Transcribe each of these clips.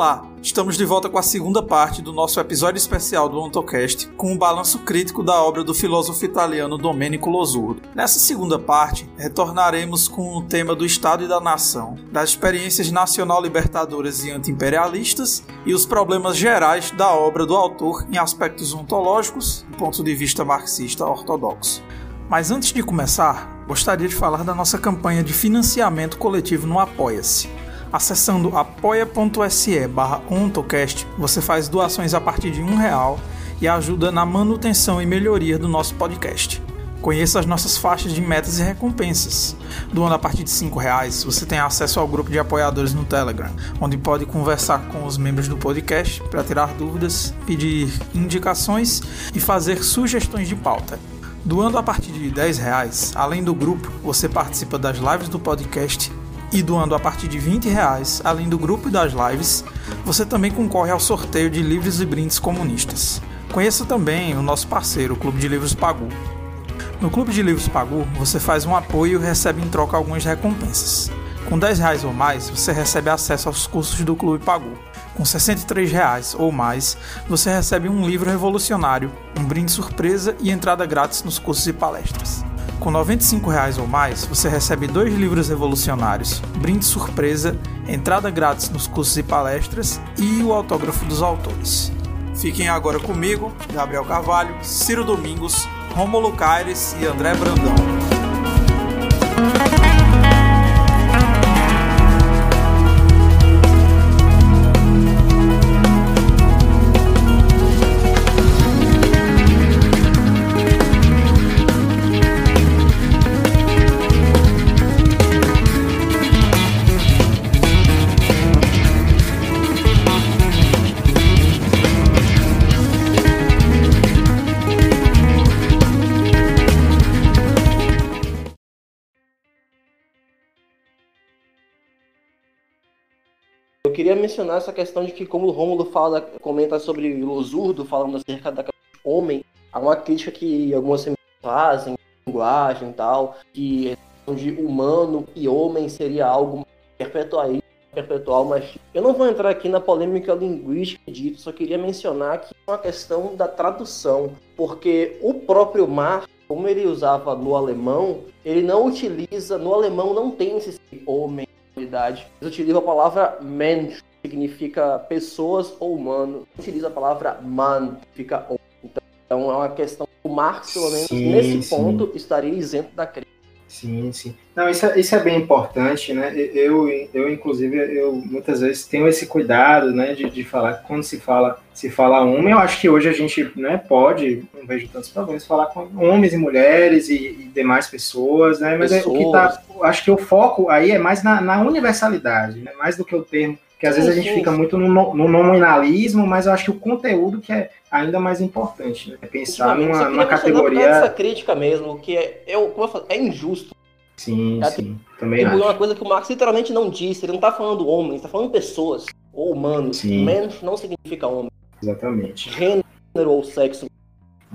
Olá, estamos de volta com a segunda parte do nosso episódio especial do Ontocast, com um balanço crítico da obra do filósofo italiano Domenico Losurdo. Nessa segunda parte, retornaremos com o tema do Estado e da Nação, das experiências nacional-libertadoras e anti-imperialistas e os problemas gerais da obra do autor em aspectos ontológicos do ponto de vista marxista ortodoxo. Mas antes de começar, gostaria de falar da nossa campanha de financiamento coletivo no Apoia-se. Acessando apoia.se barra ontocast, você faz doações a partir de um real e ajuda na manutenção e melhoria do nosso podcast. Conheça as nossas faixas de metas e recompensas. Doando a partir de R$ reais, você tem acesso ao grupo de apoiadores no Telegram, onde pode conversar com os membros do podcast para tirar dúvidas, pedir indicações e fazer sugestões de pauta. Doando a partir de R$ reais, além do grupo, você participa das lives do podcast e doando a partir de 20 reais, além do grupo e das lives, você também concorre ao sorteio de livros e brindes comunistas. Conheça também o nosso parceiro, o Clube de Livros Pagu. No Clube de Livros Pagu, você faz um apoio e recebe em troca algumas recompensas. Com 10 reais ou mais, você recebe acesso aos cursos do Clube Pagu. Com 63 reais ou mais, você recebe um livro revolucionário, um brinde surpresa e entrada grátis nos cursos e palestras. Com 95 reais ou mais, você recebe dois livros revolucionários, brinde surpresa, entrada grátis nos cursos e palestras e o autógrafo dos autores. Fiquem agora comigo, Gabriel Carvalho, Ciro Domingos, Romulo Caires e André Brandão. Eu queria mencionar essa questão de que, como o Rômulo fala, comenta sobre Losurdo, falando acerca da homem, há uma crítica que algumas fazem, linguagem e tal, que de humano e homem seria algo perpetual, perpetual, mas eu não vou entrar aqui na polêmica linguística dito, só queria mencionar que é uma questão da tradução, porque o próprio Marx, como ele usava no alemão, ele não utiliza, no alemão não tem esse homem, humanidade. Eles utilizam a palavra Mensch, que significa pessoas ou humano. Utiliza a palavra man, que fica homem. Então é uma questão. O Marx, pelo menos sim, nesse sim. ponto, estaria isento da crítica. Sim, sim. Não, isso é, isso é bem importante, né? Eu, eu, inclusive, eu muitas vezes tenho esse cuidado, né, de, de falar que quando se fala, se fala homem, eu acho que hoje a gente, né, pode, não vejo tantos problemas, falar com homens e mulheres e, e demais pessoas, né? Mas pessoas. É, o que tá, acho que o foco aí é mais na, na universalidade, né? Mais do que o termo que às vezes a gente fica muito no, no, nominalismo, mas eu acho que o conteúdo que é ainda mais importante, né? É pensar numa, numa categoria. essa crítica mesmo, que é, é, é injusto. Sim, é, sim. Também acho. uma coisa que o Marx literalmente não disse, ele não está falando homens, está falando pessoas, ou humanos. Menos não significa homem. Exatamente. Gênero ou sexo.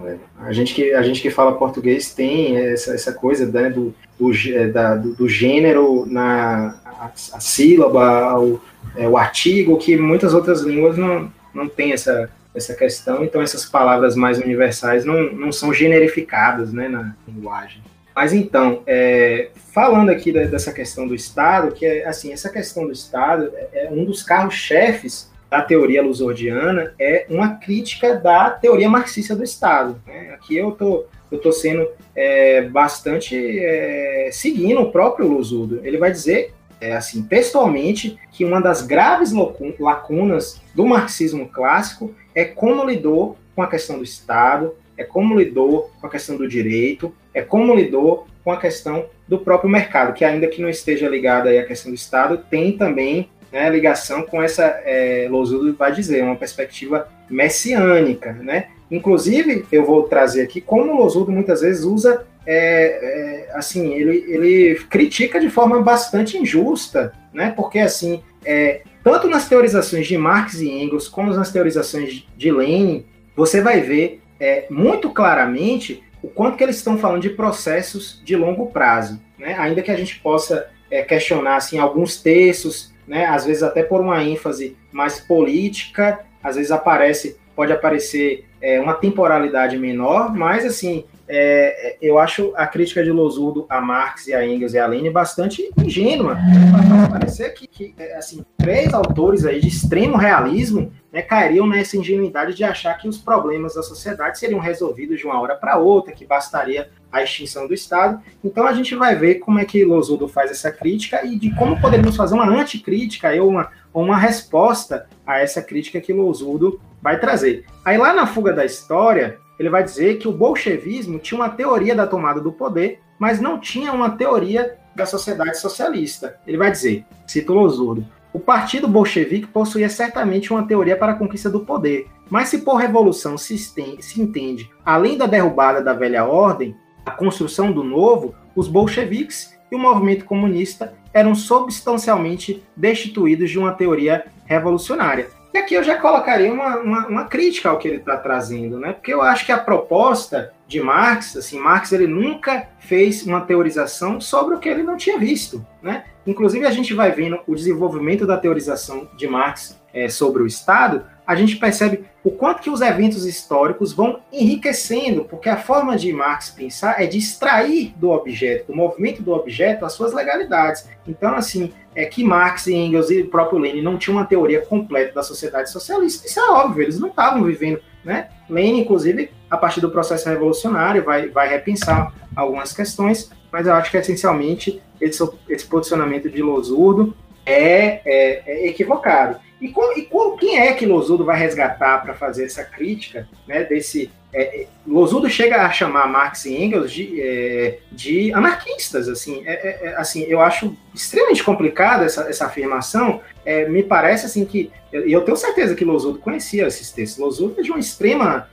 É. A, gente que, a gente que fala português tem essa, essa coisa né, do, do, da, do, do gênero na a, a sílaba, o, é, o artigo, que muitas outras línguas não, não tem essa, essa questão, então essas palavras mais universais não, não são generificadas né, na linguagem. Mas então, é, falando aqui da, dessa questão do Estado, que é assim, essa questão do Estado é, é um dos carros-chefes da teoria lusordiana, é uma crítica da teoria marxista do Estado. Né? Aqui eu tô, eu tô sendo é, bastante é, seguindo o próprio Lusurdo. Ele vai dizer é, assim, textualmente, que uma das graves lacunas do marxismo clássico é como lidou com a questão do Estado, é como lidou com a questão do direito, é como lidou com a questão do próprio mercado, que ainda que não esteja ligada à questão do Estado, tem também né, ligação com essa, é, Losudo vai dizer, uma perspectiva messiânica, né? Inclusive, eu vou trazer aqui como o Losudo muitas vezes usa é, é, assim, ele, ele critica de forma bastante injusta, né? Porque assim, é, tanto nas teorizações de Marx e Engels como nas teorizações de Lenin, você vai ver é, muito claramente o quanto que eles estão falando de processos de longo prazo, né? Ainda que a gente possa é, questionar assim alguns textos né? Às vezes até por uma ênfase mais política, às vezes aparece, pode aparecer é, uma temporalidade menor, mas assim, é, eu acho a crítica de Losurdo a Marx e a Engels e a Lenin bastante ingênua. Parece parecer que, que, é, assim, três autores aí de extremo realismo né, cairiam nessa ingenuidade de achar que os problemas da sociedade seriam resolvidos de uma hora para outra, que bastaria a extinção do Estado. Então a gente vai ver como é que Losurdo faz essa crítica e de como poderíamos fazer uma anticrítica ou uma, uma resposta a essa crítica que Losurdo vai trazer. Aí lá na fuga da história, ele vai dizer que o bolchevismo tinha uma teoria da tomada do poder, mas não tinha uma teoria da sociedade socialista. Ele vai dizer, cito Losurdo, o partido bolchevique possuía certamente uma teoria para a conquista do poder, mas se por revolução se, se entende, além da derrubada da velha ordem, a construção do novo, os bolcheviques e o movimento comunista eram substancialmente destituídos de uma teoria revolucionária. E aqui eu já colocaria uma, uma, uma crítica ao que ele está trazendo, né? Porque eu acho que a proposta de Marx, assim, Marx ele nunca fez uma teorização sobre o que ele não tinha visto, né? Inclusive a gente vai vendo o desenvolvimento da teorização de Marx é, sobre o Estado, a gente percebe o quanto que os eventos históricos vão enriquecendo, porque a forma de Marx pensar é de extrair do objeto, do movimento do objeto, as suas legalidades. Então, assim, é que Marx e Engels e o próprio Lenin não tinham uma teoria completa da sociedade socialista. Isso é óbvio, eles não estavam vivendo, né? Lenin, inclusive, a partir do processo revolucionário, vai, vai repensar algumas questões, mas eu acho que essencialmente esse, esse posicionamento de Losurdo é, é, é equivocado. E, com, e com, quem é que Losudo vai resgatar para fazer essa crítica né, desse. É, é Losudo chega a chamar Marx e Engels de, é, de anarquistas. Assim, é, é, é assim, eu acho extremamente complicada essa, essa afirmação. me parece assim que. E eu tenho certeza que Losudo conhecia esses textos. Losudo é de uma extrema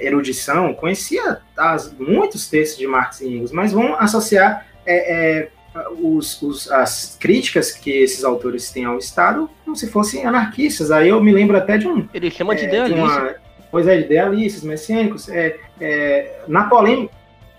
erudição, conhecia as, muitos textos de Marx e Engels, mas vão associar os, os, as críticas que esses autores têm ao Estado como se fossem anarquistas. Aí eu me lembro até de um. Ele chama de é, idealistas. Pois é, idealistas, messiânicos. É, é, na polêmica.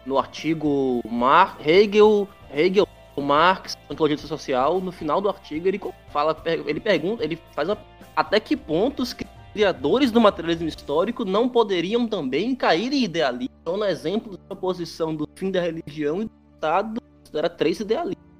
No artigo Mar, Hegel, Hegel, Marx, Antologia Social, no final do artigo ele fala, ele pergunta, ele faz uma, até que ponto os criadores do materialismo histórico não poderiam também cair em idealismo, então, no exemplo da oposição do fim da religião e do Estado era três idealistas.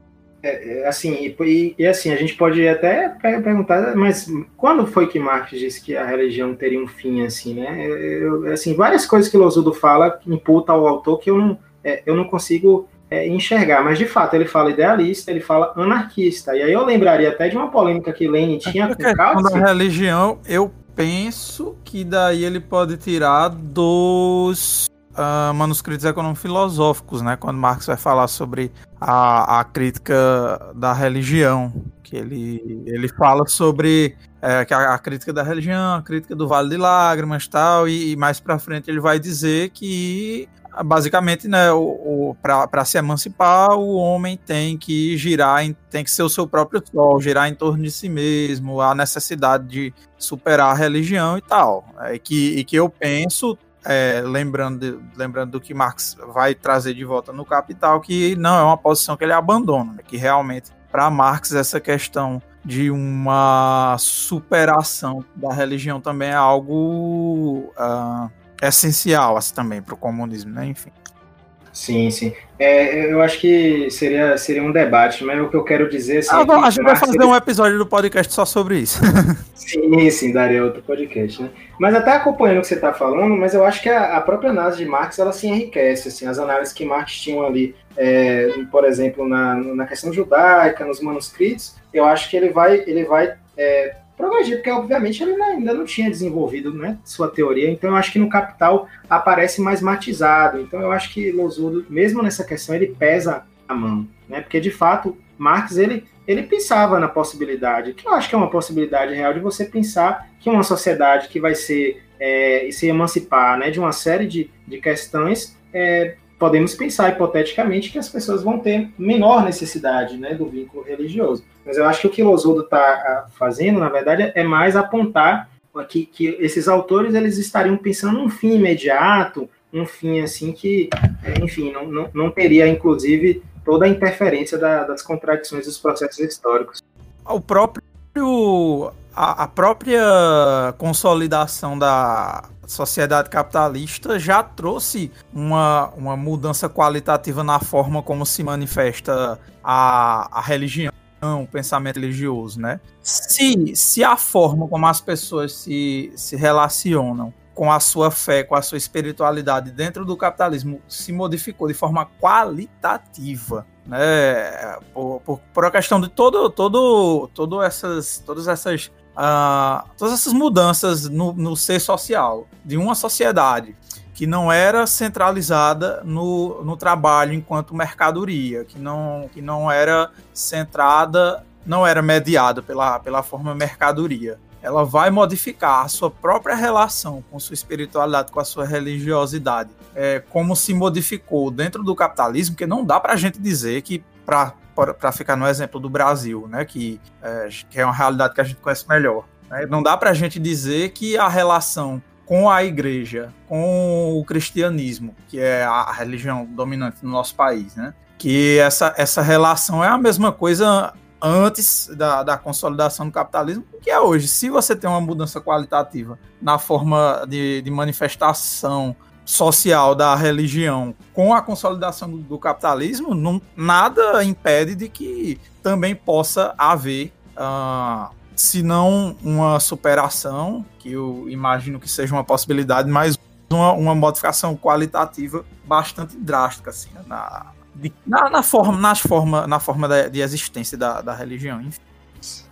É, é, assim, e, e, assim, a gente pode até perguntar, mas quando foi que Marx disse que a religião teria um fim, assim, né? Eu, assim, várias coisas que Losudo fala imputa ao autor que eu não, é, eu não consigo é, enxergar, mas de fato ele fala idealista, ele fala anarquista, e aí eu lembraria até de uma polêmica que Lenin tinha com o Kautsky. A religião, eu penso que daí ele pode tirar dos uh, manuscritos econômico-filosóficos, né? Quando Marx vai falar sobre a, a crítica da religião, que ele, ele fala sobre é, que a, a, crítica da religião, a crítica do Vale de Lágrimas tal, e, e mais para frente ele vai dizer que basicamente, né, o, o para se emancipar, o homem tem que girar, em, tem que ser o seu próprio sol, girar em torno de si mesmo, a necessidade de superar a religião e tal. É, que, e que eu penso é, lembrando, lembrando do que Marx vai trazer de volta no Capital, que não é uma posição que ele abandona, né? que realmente, para Marx, essa questão de uma superação da religião também é algo uh, essencial assim, também para o comunismo, né? enfim. Sim, sim. É, eu acho que seria, seria um debate, mas o que eu quero dizer assim, ah, é a gente vai fazer ele... um episódio do podcast só sobre isso. sim, sim, daria outro podcast, né? Mas até acompanhando o que você está falando, mas eu acho que a, a, própria análise de Marx ela se enriquece, assim, as análises que Marx tinha ali, é, por exemplo, na, na questão judaica, nos manuscritos, eu acho que ele vai, ele vai é, porque obviamente ele ainda não tinha desenvolvido né, sua teoria, então eu acho que no Capital aparece mais matizado, então eu acho que Losudo, mesmo nessa questão, ele pesa a mão, né, porque de fato Marx ele, ele pensava na possibilidade, que eu acho que é uma possibilidade real de você pensar que uma sociedade que vai ser é, se emancipar né, de uma série de, de questões é, podemos pensar hipoteticamente que as pessoas vão ter menor necessidade né, do vínculo religioso. Mas eu acho que o que Losudo está ah, fazendo, na verdade, é mais apontar que, que esses autores eles estariam pensando num fim imediato, um fim assim que, é, enfim, não, não, não teria, inclusive, toda a interferência da, das contradições dos processos históricos. o próprio a, a própria consolidação da sociedade capitalista já trouxe uma, uma mudança qualitativa na forma como se manifesta a, a religião, o pensamento religioso, né? Se, se a forma como as pessoas se, se relacionam com a sua fé, com a sua espiritualidade dentro do capitalismo se modificou de forma qualitativa, né? Por, por, por a questão de todo, todo, todo essas, todas essas uh, todas essas mudanças no, no ser social de uma sociedade que não era centralizada no, no trabalho enquanto mercadoria, que não, que não era centrada, não era mediada pela, pela forma mercadoria. Ela vai modificar a sua própria relação com sua espiritualidade, com a sua religiosidade, é, como se modificou dentro do capitalismo, que não dá para a gente dizer que para ficar no exemplo do Brasil, né, que é, que é uma realidade que a gente conhece melhor. Né? Não dá para a gente dizer que a relação com a igreja, com o cristianismo, que é a religião dominante no nosso país, né, que essa, essa relação é a mesma coisa antes da, da consolidação do capitalismo que é hoje. Se você tem uma mudança qualitativa na forma de, de manifestação social da religião com a consolidação do, do capitalismo, não, nada impede de que também possa haver, uh, se não uma superação, que eu imagino que seja uma possibilidade, mas uma, uma modificação qualitativa bastante drástica assim, na, de, na, na, forma, nas forma, na forma de, de existência da, da religião. Enfim.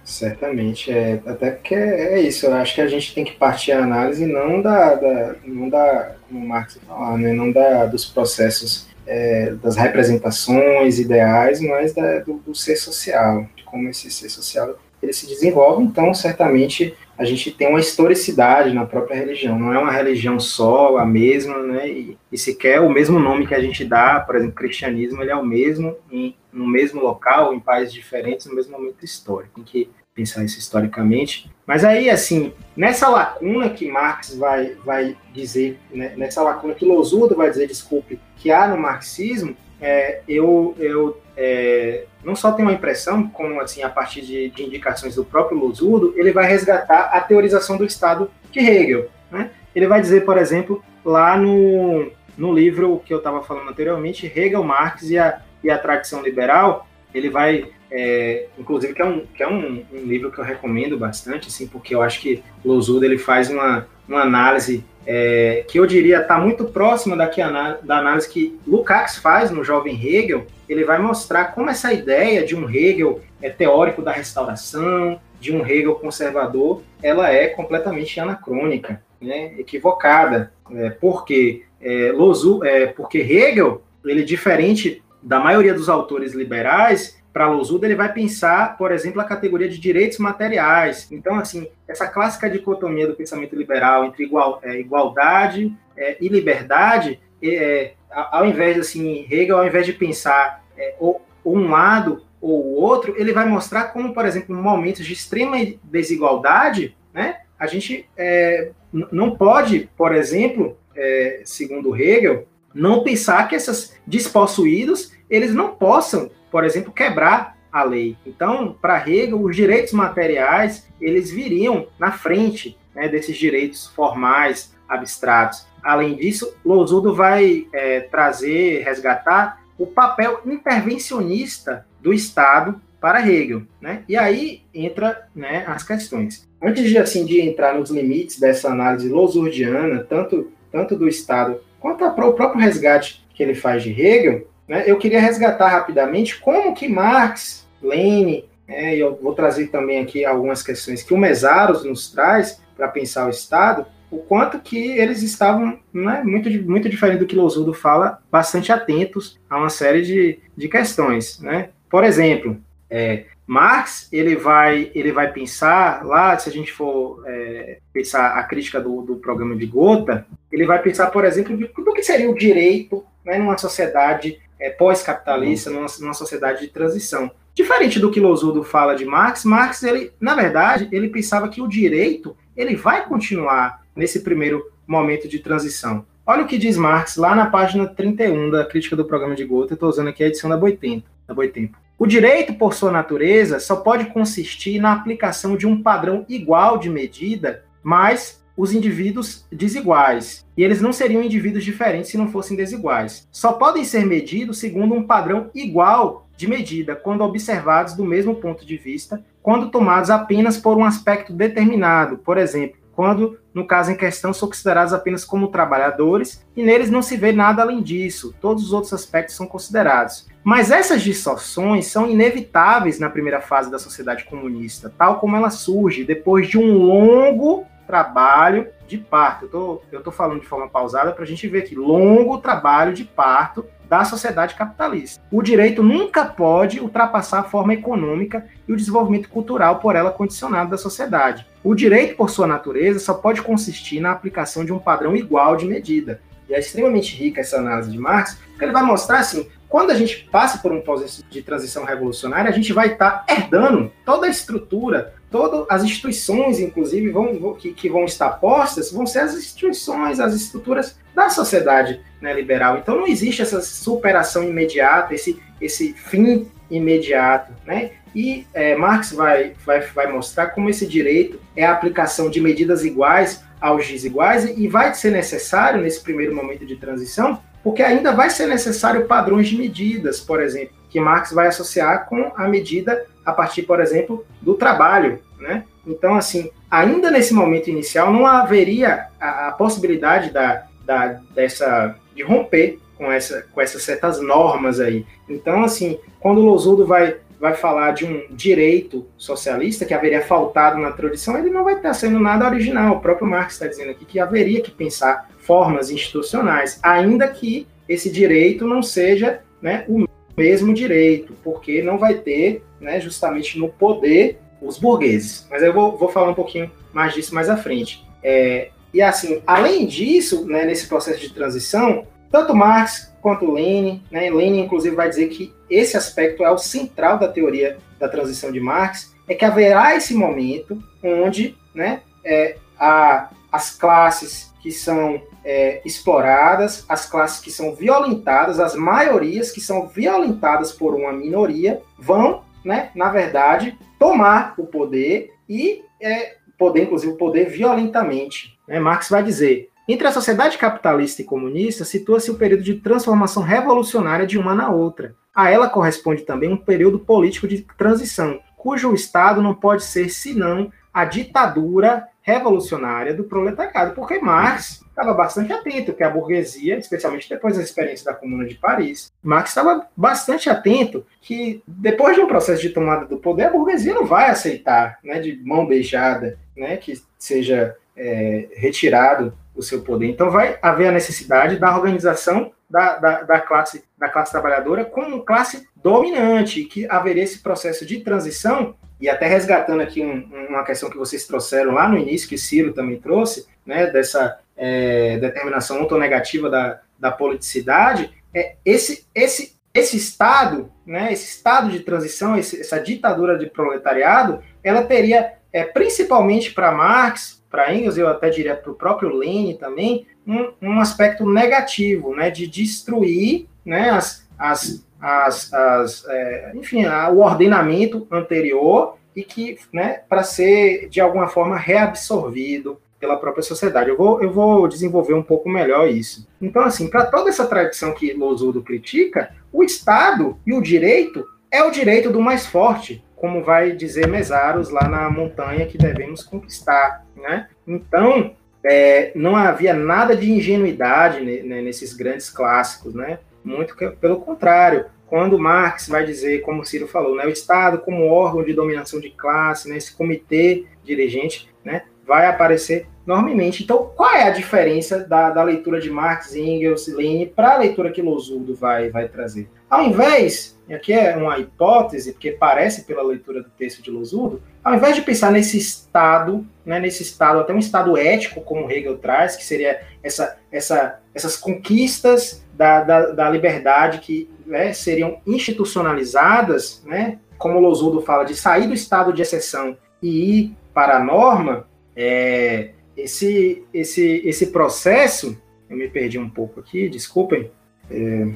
Certamente, é, até porque é isso, eu acho que a gente tem que partir a análise não da, da não da como o Marx fala, né, não da, dos processos é, das representações ideais, mas da, do, do, ser social, de como esse ser social ele se desenvolve, então certamente a gente tem uma historicidade na própria religião, não é uma religião só, a mesma, né, e, e sequer o mesmo nome que a gente dá, por exemplo, cristianismo, ele é o mesmo em, no mesmo local, em países diferentes, no mesmo momento histórico, em que pensar isso historicamente. Mas aí, assim, nessa lacuna que Marx vai, vai dizer, né, nessa lacuna que Losurdo vai dizer, desculpe, que há no marxismo, é, eu, eu é, não só tenho uma impressão, como assim, a partir de, de indicações do próprio Losurdo, ele vai resgatar a teorização do Estado de Hegel. Né? Ele vai dizer, por exemplo, lá no, no livro que eu estava falando anteriormente, Hegel, Marx e a, e a tradição liberal, ele vai é, inclusive que é, um, que é um, um, livro que eu recomendo bastante, assim, porque eu acho que Losuda ele faz uma, uma análise é, que eu diria está muito próxima daqui da análise que Lukács faz no Jovem Hegel. Ele vai mostrar como essa ideia de um Hegel é, teórico da restauração, de um Hegel conservador, ela é completamente anacrônica, né, equivocada. É, porque, é, Lozu, é, porque Hegel, ele diferente da maioria dos autores liberais, para Losuda, ele vai pensar, por exemplo, a categoria de direitos materiais. Então, assim, essa clássica dicotomia do pensamento liberal entre igual, é, igualdade é, e liberdade, é, ao invés, assim, Hegel, ao invés de pensar é, ou, um lado ou o outro, ele vai mostrar como, por exemplo, em momentos de extrema desigualdade, né, a gente é, não pode, por exemplo, é, segundo Hegel, não pensar que esses despossuídos eles não possam por exemplo, quebrar a lei. Então, para Hegel, os direitos materiais eles viriam na frente né, desses direitos formais, abstratos. Além disso, Losudo vai é, trazer, resgatar o papel intervencionista do Estado para Hegel, né? E aí entra né, as questões. Antes de assim de entrar nos limites dessa análise losurdiana, tanto tanto do Estado quanto ao próprio resgate que ele faz de Hegel, né, eu queria resgatar rapidamente como que Marx, Lenin, né, e eu vou trazer também aqui algumas questões que o Mesaros nos traz para pensar o Estado, o quanto que eles estavam, né, muito, muito diferente do que Losudo fala, bastante atentos a uma série de, de questões. Né? Por exemplo, é, Marx ele vai, ele vai pensar, lá, se a gente for é, pensar a crítica do, do programa de Gotha, ele vai pensar, por exemplo, do que seria o direito né, numa sociedade é, pós-capitalista, numa, numa, sociedade de transição. Diferente do que Losudo fala de Marx, Marx, ele, na verdade, ele pensava que o direito ele vai continuar nesse primeiro momento de transição. Olha o que diz Marx lá na página 31 da crítica do programa de Gotha, estou usando aqui a edição da Boitempo. Da Boitempo. O direito, por sua natureza, só pode consistir na aplicação de um padrão igual de medida, mas os indivíduos desiguais. E eles não seriam indivíduos diferentes se não fossem desiguais. Só podem ser medidos segundo um padrão igual de medida, quando observados do mesmo ponto de vista, quando tomados apenas por um aspecto determinado, por exemplo, quando, no caso em questão, são considerados apenas como trabalhadores e neles não se vê nada além disso, todos os outros aspectos são considerados. Mas essas distorções são inevitáveis na primeira fase da sociedade comunista, tal como ela surge depois de um longo trabalho de parto. Eu tô, eu tô falando de forma pausada para a gente ver aqui. Longo trabalho de parto da sociedade capitalista. O direito nunca pode ultrapassar a forma econômica e o desenvolvimento cultural por ela condicionado da sociedade. O direito, por sua natureza, só pode consistir na aplicação de um padrão igual de medida. E é extremamente rica essa análise de Marx, porque ele vai mostrar assim, quando a gente passa por um processo de transição revolucionária, a gente vai estar tá herdando toda a estrutura, todas as instituições, inclusive, vão, que, que, vão estar postas, vão ser as instituições, as estruturas da sociedade né, liberal. Então não existe essa superação imediata, esse, esse fim imediato, né? E é, Marx vai, vai, vai mostrar como esse direito é a aplicação de medidas iguais aos desiguais e vai ser necessário, nesse primeiro momento de transição, porque ainda vai ser necessário padrões de medidas, por exemplo, que Marx vai associar com a medida a partir, por exemplo, do trabalho, né? Então, assim, ainda nesse momento inicial não haveria a, a possibilidade da, da, dessa de romper com, essa, com essas certas normas aí. Então, assim, quando o Losudo vai vai falar de um direito socialista que haveria faltado na tradição, ele não vai estar sendo nada original. O próprio Marx está dizendo aqui que haveria que pensar formas institucionais, ainda que esse direito não seja né, o mesmo direito, porque não vai ter né, justamente no poder os burgueses. Mas eu vou, vou falar um pouquinho mais disso mais à frente. É, e assim, além disso, né, nesse processo de transição, tanto Marx quanto Lenin, né, Lenin inclusive vai dizer que esse aspecto é o central da teoria da transição de Marx, é que haverá esse momento onde né, é, a, as classes que são é, exploradas, as classes que são violentadas, as maiorias que são violentadas por uma minoria, vão, né, na verdade, tomar o poder e é, poder, inclusive, o poder violentamente. Né? Marx vai dizer: entre a sociedade capitalista e comunista, situa-se o período de transformação revolucionária de uma na outra. A ela corresponde também um período político de transição, cujo Estado não pode ser senão a ditadura revolucionária do proletariado, porque Marx estava bastante atento que a burguesia, especialmente depois da experiência da Comuna de Paris, Marx estava bastante atento que depois de um processo de tomada do poder, a burguesia não vai aceitar, né, de mão beijada, né, que seja é, retirado o seu poder. Então vai haver a necessidade da organização da, da, da, classe, da classe trabalhadora como classe dominante, que haveria esse processo de transição, e até resgatando aqui um, uma questão que vocês trouxeram lá no início, que Ciro também trouxe, né, dessa é, determinação autonegativa da, da politicidade, é, esse, esse, esse estado, né, esse estado de transição, esse, essa ditadura de proletariado, ela teria, é, principalmente para Marx, para Engels, eu até diria para o próprio Lenin também, um, um, aspecto negativo, né, de destruir né, as, as, as, as é, enfim, a, o ordenamento anterior e que, né, para ser de alguma forma reabsorvido pela própria sociedade. Eu vou, eu vou desenvolver um pouco melhor isso. Então, assim, para toda essa tradição que Losudo critica, o Estado e o direito é o direito do mais forte, como vai dizer Mesaros lá na montanha que devemos conquistar, né? Então, é, não havia nada de ingenuidade né, nesses grandes clássicos, né? Muito que, pelo contrário, quando Marx vai dizer, como Ciro falou, né, o Estado como órgão de dominação de classe, né, esse comitê dirigente, né, vai aparecer enormemente. Então, qual é a diferença da, da leitura de Marx, Engels, Lenin para a leitura que Losudo vai, vai trazer? Ao invés e aqui é uma hipótese, porque parece pela leitura do texto de Losudo, ao invés de pensar nesse estado, né, nesse estado, até um estado ético, como Hegel traz, que seria essa, essa, essas conquistas da, da, da liberdade que né, seriam institucionalizadas, né, como Losudo fala, de sair do estado de exceção e ir para a norma, é, esse, esse, esse processo, eu me perdi um pouco aqui, desculpem, é,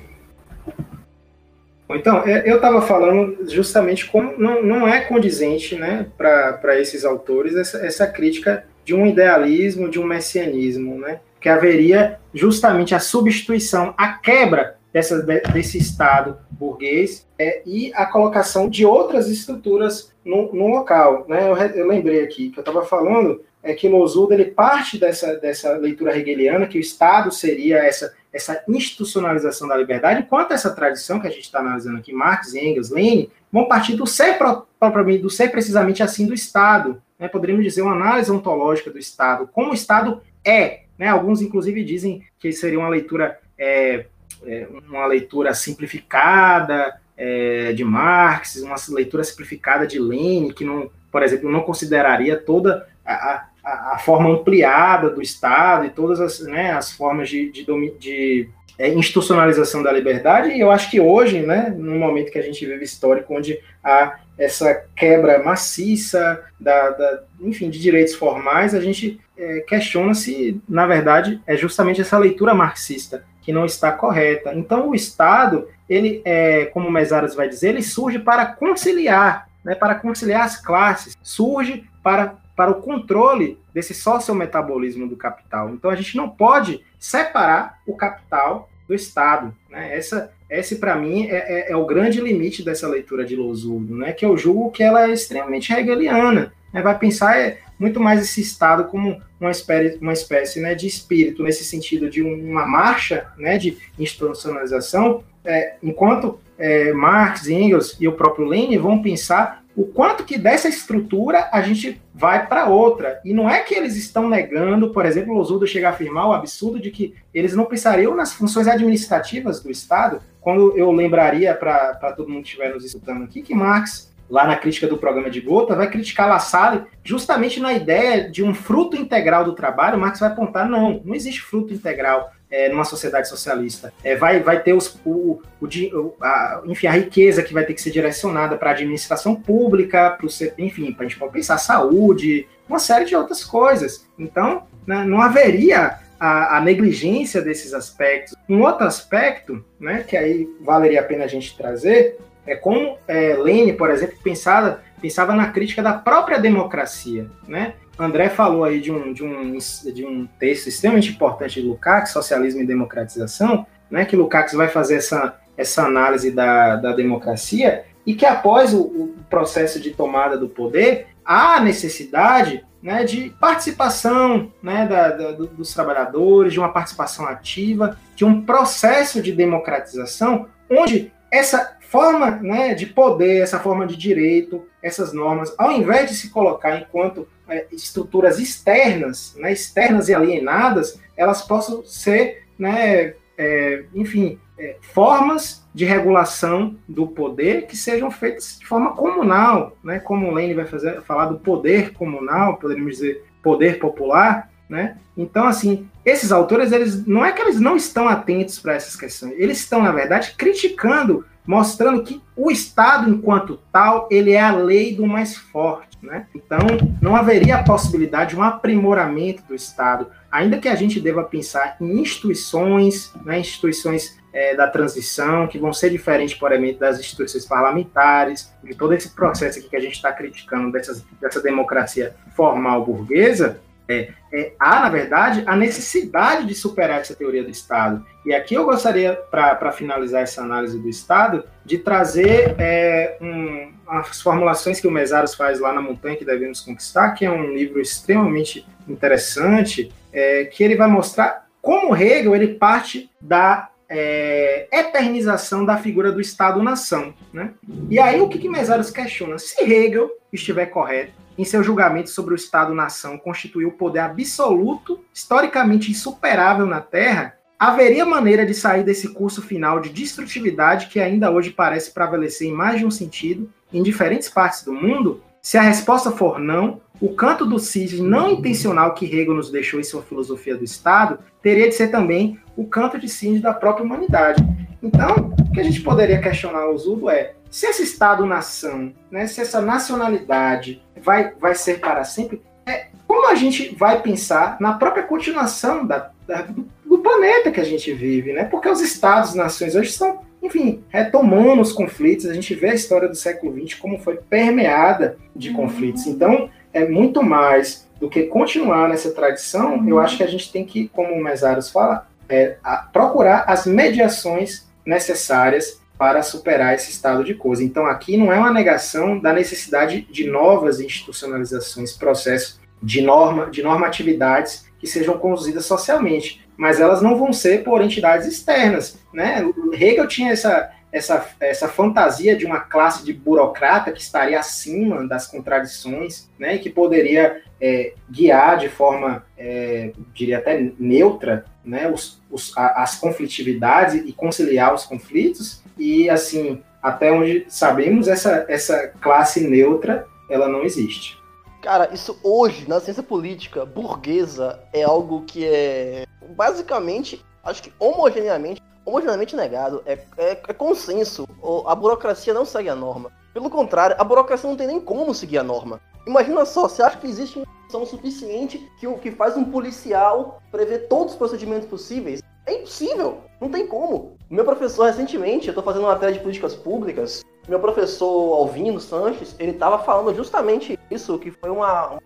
Então, é, eu estava falando justamente como não, não é condizente né, para esses autores essa, essa crítica de um idealismo, de um messianismo, né? Que haveria justamente a substituição, a quebra dessa, desse Estado burguês é, e a colocação de outras estruturas no, no local. Né? Eu, eu, lembrei aqui que eu estava falando é que Losuda ele parte dessa, dessa leitura hegeliana, que o Estado seria essa, essa institucionalização da liberdade, enquanto essa tradição que a gente está analisando aqui, Marx, Engels, Lenin, vão partir do ser propriamente, do ser precisamente assim do Estado. Né? Poderíamos dizer uma análise ontológica do Estado, como o Estado é. Né? Alguns, inclusive, dizem que seria uma leitura é, é, uma leitura simplificada é, de Marx, uma leitura simplificada de Lenin, que não, por exemplo, não consideraria toda a, a forma ampliada do Estado e todas as, né, as formas de, de, de é, institucionalização da liberdade, e eu acho que hoje, né, no momento que a gente vive histórico, onde há essa quebra maciça da, da enfim, de direitos formais, a gente é, questiona se, na verdade, é justamente essa leitura marxista que não está correta. Então, o Estado, ele, é, como o vai dizer, ele surge para conciliar, né, para conciliar as classes, surge para, para o controle desse sociometabolismo do capital. Então, a gente não pode separar o capital do Estado. Né? Essa, esse, para mim, é, é, é, o grande limite dessa leitura de Losurdo, né? que eu julgo que ela é extremamente hegeliana. Né? Vai pensar é, muito mais esse Estado como uma espécie, uma espécie né, de espírito, nesse sentido de uma marcha né, de institucionalização, é, enquanto é, Marx, Engels e o próprio Lenin vão pensar o quanto que dessa estrutura a gente vai para outra. E não é que eles estão negando, por exemplo, o Losudo chega a afirmar o absurdo de que eles não pensariam nas funções administrativas do Estado, quando eu lembraria para todo mundo que estiver nos escutando aqui que Marx lá na crítica do programa de Gota, vai criticar La Salle justamente na ideia de um fruto integral do trabalho. Marx vai apontar, não, não existe fruto integral é, numa sociedade socialista. É, vai, vai ter os, o, o, a, enfim, a riqueza que vai ter que ser direcionada para a administração pública, para o enfim, para a gente pensar saúde, uma série de outras coisas. Então, né, não haveria a, a, negligência desses aspectos. Um outro aspecto, né, que aí valeria a pena a gente trazer, é como é, Lênin, por exemplo, pensava, pensava na crítica da própria democracia. Né? André falou aí de um, de, um, de um texto extremamente importante de Lukács, Socialismo e Democratização, né, que Lukács vai fazer essa, essa análise da, da democracia, e que após o, o processo de tomada do poder, há necessidade né, de participação né, da, da, dos trabalhadores, de uma participação ativa, de um processo de democratização, onde essa forma né, de poder, essa forma de direito, essas normas, ao invés de se colocar enquanto é, estruturas externas, né, externas e alienadas, elas possam ser, né, é, enfim, é, formas de regulação do poder que sejam feitas de forma comunal, né, como o Lane vai fazer, falar do poder comunal, poderíamos dizer poder popular, né? Então, assim, esses autores, eles não é que eles não estão atentos para essas questões, eles estão, na verdade, criticando mostrando que o Estado, enquanto tal, ele é a lei do mais forte. Né? Então, não haveria a possibilidade de um aprimoramento do Estado, ainda que a gente deva pensar em instituições, né, instituições é, da transição, que vão ser diferentes, por exemplo, das instituições parlamentares, de todo esse processo que a gente está criticando dessas, dessa democracia formal burguesa, é, é, há, na verdade, a necessidade de superar essa teoria do Estado. E aqui eu gostaria, para finalizar essa análise do Estado, de trazer é, um, as formulações que o Mesaros faz lá na Montanha que Devemos Conquistar, que é um livro extremamente interessante, é, que ele vai mostrar como Hegel ele parte da é, eternização da figura do Estado-nação. Né? E aí o que, que Mesaros questiona? Se Hegel estiver correto, em seu julgamento sobre o Estado-nação, constituiu o poder absoluto, historicamente insuperável na Terra, haveria maneira de sair desse curso final de destrutividade que ainda hoje parece prevalecer em mais de um sentido em diferentes partes do mundo? Se a resposta for não, o canto do cisne não intencional que Hegel nos deixou em sua filosofia do Estado teria de ser também o canto de cisne da própria humanidade. Então, o que a gente poderia questionar o Zudo é se esse Estado-nação, né, se essa nacionalidade vai, vai ser para sempre, é, como a gente vai pensar na própria continuação da, da, do, do, planeta que a gente vive, né? Porque os Estados-nações hoje são enfim, retomando os conflitos. A gente vê a história do século XX como foi permeada de uhum. conflitos. Então, é muito mais do que continuar nessa tradição. Uhum. Eu acho que a gente tem que, como o Mesaros fala, é, procurar as mediações necessárias para superar esse estado de coisa. Então, aqui não é uma negação da necessidade de novas institucionalizações, processos de norma, de normatividades que sejam conduzidas socialmente, mas elas não vão ser por entidades externas, né? Hegel tinha essa essa, essa fantasia de uma classe de burocrata que estaria acima das contradições, né, e que poderia é, guiar de forma, é, diria até neutra, né, os, os, as conflitividades e conciliar os conflitos, e assim, até onde sabemos, essa, essa classe neutra, ela não existe. Cara, isso hoje, na ciência política burguesa, é algo que é basicamente, acho que homogeneamente homogeneamente negado, é, é, é consenso. A burocracia não segue a norma. Pelo contrário, a burocracia não tem nem como seguir a norma. Imagina só, você acha que existe uma ação suficiente que, que faz um policial prever todos os procedimentos possíveis? É impossível, não tem como. Meu professor, recentemente, eu estou fazendo uma matéria de políticas públicas, meu professor Alvino Sanches, ele estava falando justamente isso, que foi uma, uma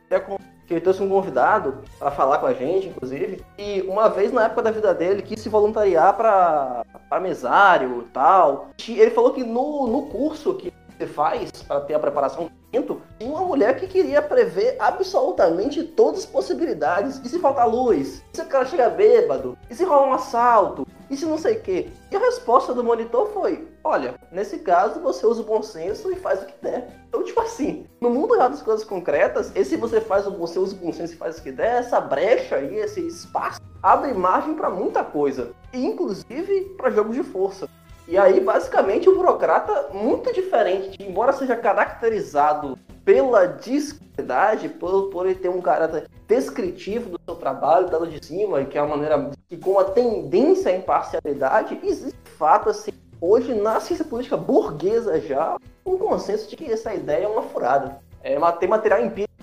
que ele trouxe um convidado para falar com a gente, inclusive, e uma vez na época da vida dele quis se voluntariar para mesário e tal. Ele falou que no, no curso que você faz para ter a preparação tinha uma mulher que queria prever absolutamente todas as possibilidades. E se faltar luz? E se o cara chegar bêbado? E se rolar um assalto? E se não sei o quê? E a resposta do monitor foi: olha, nesse caso você usa o bom senso e faz o que der. Então, tipo assim, no mundo real das coisas concretas, esse você faz você usa o bom senso e faz o que der, essa brecha aí, esse espaço, abre margem para muita coisa. E inclusive para jogos de força. E aí, basicamente, o burocrata, muito diferente, embora seja caracterizado pela discretidade, por, por ele ter um caráter descritivo do seu trabalho, dado de cima, que é uma maneira que, com a tendência à imparcialidade, existe fato, assim, hoje na ciência política burguesa já, um consenso de que essa ideia é uma furada. É, tem material empírico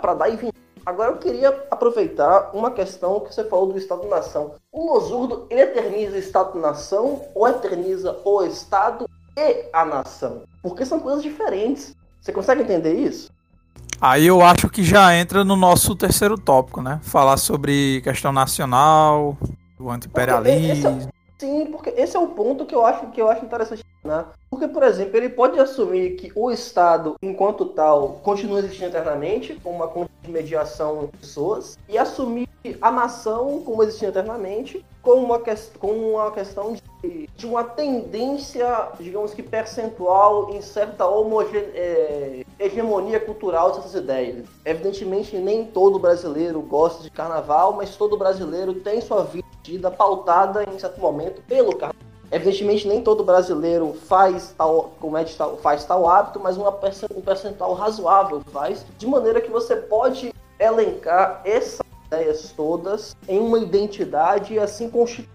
para dar e vir. Agora eu queria aproveitar uma questão que você falou do Estado-nação. O Losurdo, ele eterniza o Estado-nação ou eterniza o Estado e a nação? Porque são coisas diferentes. Você consegue entender isso? Aí eu acho que já entra no nosso terceiro tópico, né? Falar sobre questão nacional, o anti-imperialismo. Sim, porque esse é o ponto que eu acho que eu acho interessante. Né? Porque, por exemplo, ele pode assumir que o Estado, enquanto tal, continua existindo eternamente, como uma conta de mediação de pessoas, e assumir a nação como existindo eternamente, como uma, que, uma questão de, de uma tendência, digamos que percentual, em certa homogene, é, hegemonia cultural dessas ideias. Evidentemente, nem todo brasileiro gosta de carnaval, mas todo brasileiro tem sua vida pautada em certo momento pelo carnaval. Evidentemente, nem todo brasileiro faz tal, comete tal, faz tal hábito, mas uma, um percentual razoável faz, de maneira que você pode elencar essas ideias todas em uma identidade e assim constituir.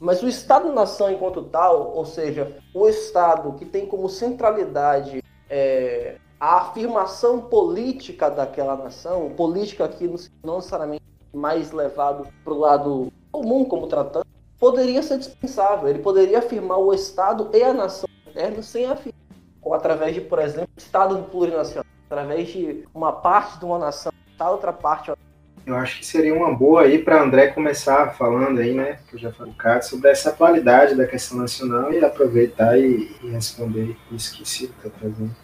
Mas o Estado-nação enquanto tal, ou seja, o Estado que tem como centralidade é, a afirmação política daquela nação, política aqui não necessariamente mais levado para o lado comum como tratante, poderia ser dispensável. Ele poderia afirmar o Estado e a nação eterna sem afirmar, ou através de, por exemplo, Estado plurinacional, através de uma parte de uma nação, outra parte. Eu acho que seria uma boa aí para André começar falando aí, né, que eu já falei um sobre essa atualidade da questão nacional e aproveitar e, e responder isso que Ciro está trazendo.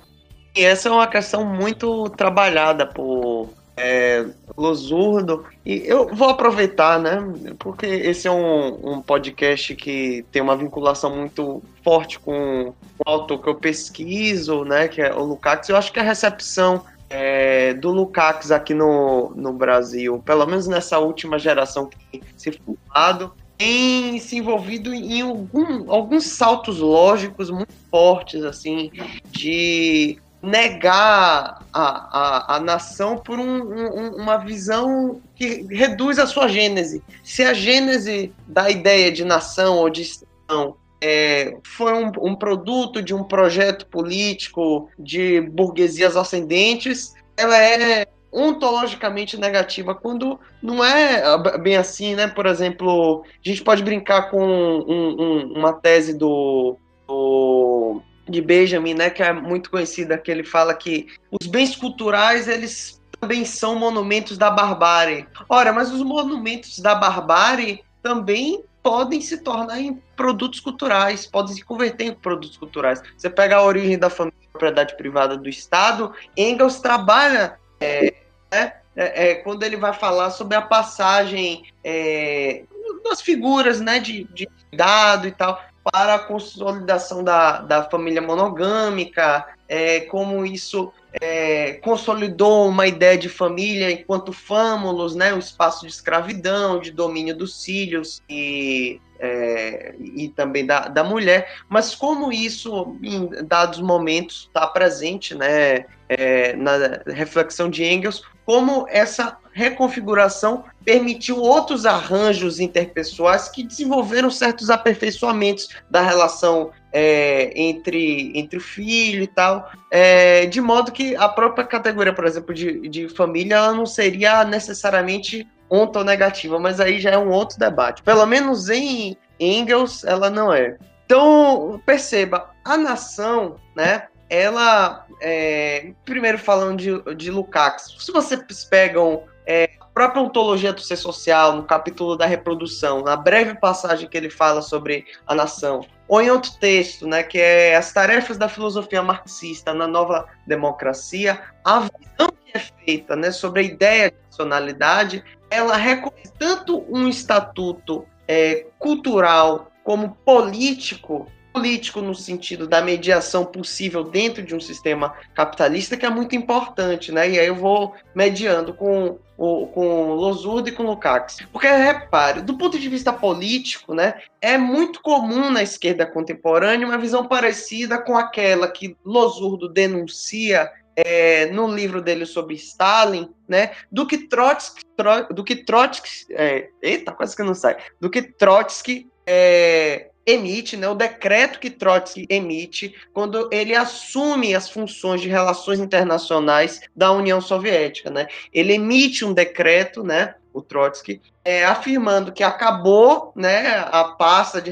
E essa é uma questão muito trabalhada por é, Losurdo. E eu vou aproveitar, né? Porque esse é um, um podcast que tem uma vinculação muito forte com o autor que eu pesquiso, né? Que é o Lukács. Eu acho que a recepção é, do Lukács aqui no, no Brasil, pelo menos nessa última geração que tem se formado, tem se envolvido em algum, alguns saltos lógicos muito fortes, assim, de negar a, a, a nação por um, um, uma visão que reduz a sua gênese. Se a gênese da ideia de nação ou de Estado é, foi um, um, produto de um projeto político de burguesias ascendentes, ela é ontologicamente negativa, quando não é bem assim, né? Por exemplo, a gente pode brincar com um, uma tese do do de Benjamin, né, que é muito conhecida, que ele fala que os bens culturais eles também são monumentos da barbárie. Ora, mas os monumentos da barbárie também podem se tornar em produtos culturais, podem se converter em produtos culturais. Você pega a origem da família, propriedade privada do Estado, Engels trabalha é, né, é, é, quando ele vai falar sobre a passagem é, das figuras né, de, de dado e tal para a consolidação da, da família monogâmica, é, como isso é, consolidou uma ideia de família enquanto fâmulos, né, um espaço de escravidão, de domínio dos filhos e, é, e também da, da mulher, mas como isso, em dados momentos, está presente né, é, na reflexão de Engels, como essa reconfiguração permitiu outros arranjos interpessoais que desenvolveram certos aperfeiçoamentos da relação é, entre, entre o filho e tal, é, de modo que a própria categoria, por exemplo, de, de família, ela não seria necessariamente ontonegativa, mas aí já é um outro debate. Pelo menos em Engels, ela não é. Então, perceba, a nação, né, ela, é, primeiro falando de, de Lukács, se vocês pegam é, a própria ontologia do ser social, no capítulo da reprodução, na breve passagem que ele fala sobre a nação, ou em outro texto, né, que é as tarefas da filosofia marxista na nova democracia, a visão que é feita né, sobre a ideia de nacionalidade, ela reconhece tanto um estatuto é, cultural como político político no sentido da mediação possível dentro de um sistema capitalista que é muito importante, né? E aí eu vou mediando com o, com Losurdo e com Lukács. Porque, repare, do ponto de vista político, né, é muito comum na esquerda contemporânea uma visão parecida com aquela que Losurdo denuncia é, no livro dele sobre Stalin, né, do que Trotsky, do que Trotsky, é, eita, quase que não sai, do que Trotsky é, emite, né, o decreto que Trotsky emite quando ele assume as funções de relações internacionais da União Soviética, né? Ele emite um decreto, né, o Trotsky, é, afirmando que acabou, né, a pasta de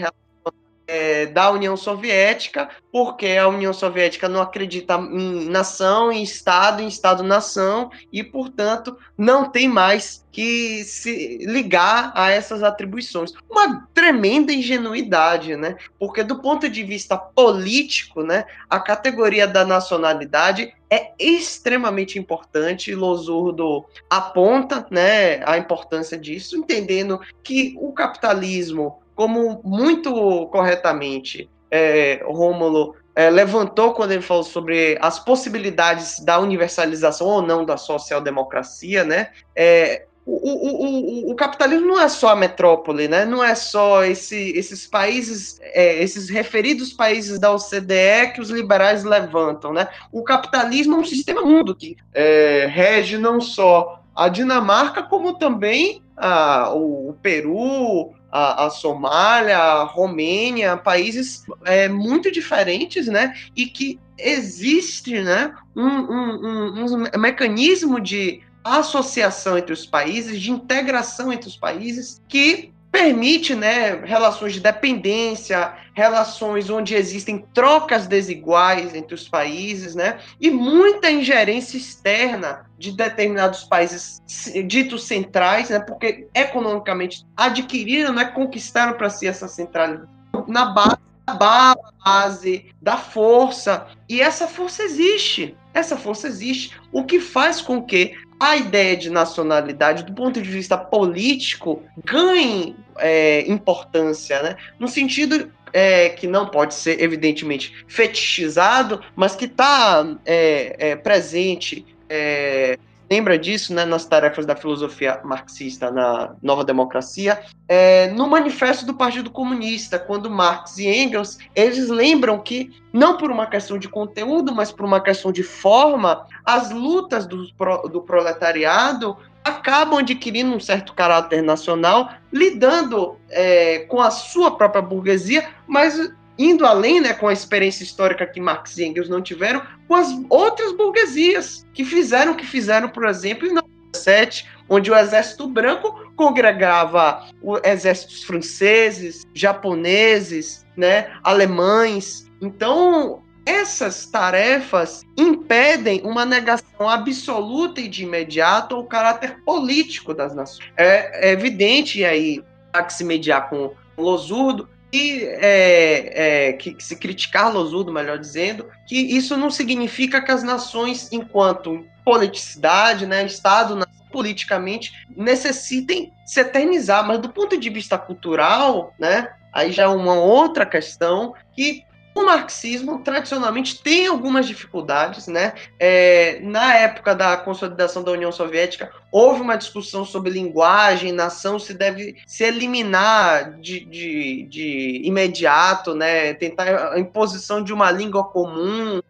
é, da União Soviética, porque a União Soviética não acredita em nação, em Estado, em Estado-nação, e, portanto, não tem mais que se ligar a essas atribuições. Uma tremenda ingenuidade, né? Porque, do ponto de vista político, né, a categoria da nacionalidade é extremamente importante. Losurdo aponta né, a importância disso, entendendo que o capitalismo como muito corretamente é, Rômulo é, levantou quando ele falou sobre as possibilidades da universalização ou não da social-democracia, né? É, o, o, o, o, capitalismo não é só a metrópole, né? não é só esse, esses países, é, esses referidos países da OCDE que os liberais levantam. Né? O capitalismo é um sistema mundo que é, rege não só a Dinamarca, como também a, o Peru, a, a Somália, a Romênia, países é, muito diferentes, né? E que existe, né, um, um, um, um mecanismo de associação entre os países, de integração entre os países, que permite né, relações de dependência, relações onde existem trocas desiguais entre os países, né, e muita ingerência externa de determinados países ditos centrais, né, porque economicamente adquiriram, né, conquistaram para si essa centralidade. Na base da base da força, e essa força existe. Essa força existe, o que faz com que a ideia de nacionalidade, do ponto de vista político, ganhe é, importância, né? no sentido é, que não pode ser, evidentemente, fetichizado, mas que está é, é, presente é, lembra disso né, nas tarefas da filosofia marxista na Nova Democracia, é, no manifesto do Partido Comunista, quando Marx e Engels eles lembram que não por uma questão de conteúdo, mas por uma questão de forma, as lutas do, do proletariado acabam adquirindo um certo caráter nacional, lidando é, com a sua própria burguesia, mas indo além, né, com a experiência histórica que Marx e Engels não tiveram, com as outras burguesias que fizeram o que fizeram, por exemplo, em 1917, onde o Exército Branco congregava exércitos franceses, japoneses, né, alemães. Então, essas tarefas impedem uma negação absoluta e de imediato ao caráter político das nações. É, é evidente aí há que se mediar com Losurdo e é, é, que, se criticar Losurdo, melhor dizendo, que isso não significa que as nações, enquanto politicidade, né, Estado politicamente, necessitem se eternizar, mas do ponto de vista cultural, né, aí já é uma outra questão que o marxismo tradicionalmente tem algumas dificuldades, né? É, na época da consolidação da União Soviética, houve uma discussão sobre linguagem, nação, se deve se eliminar de, de, de imediato, né? Tentar a imposição de uma língua comum,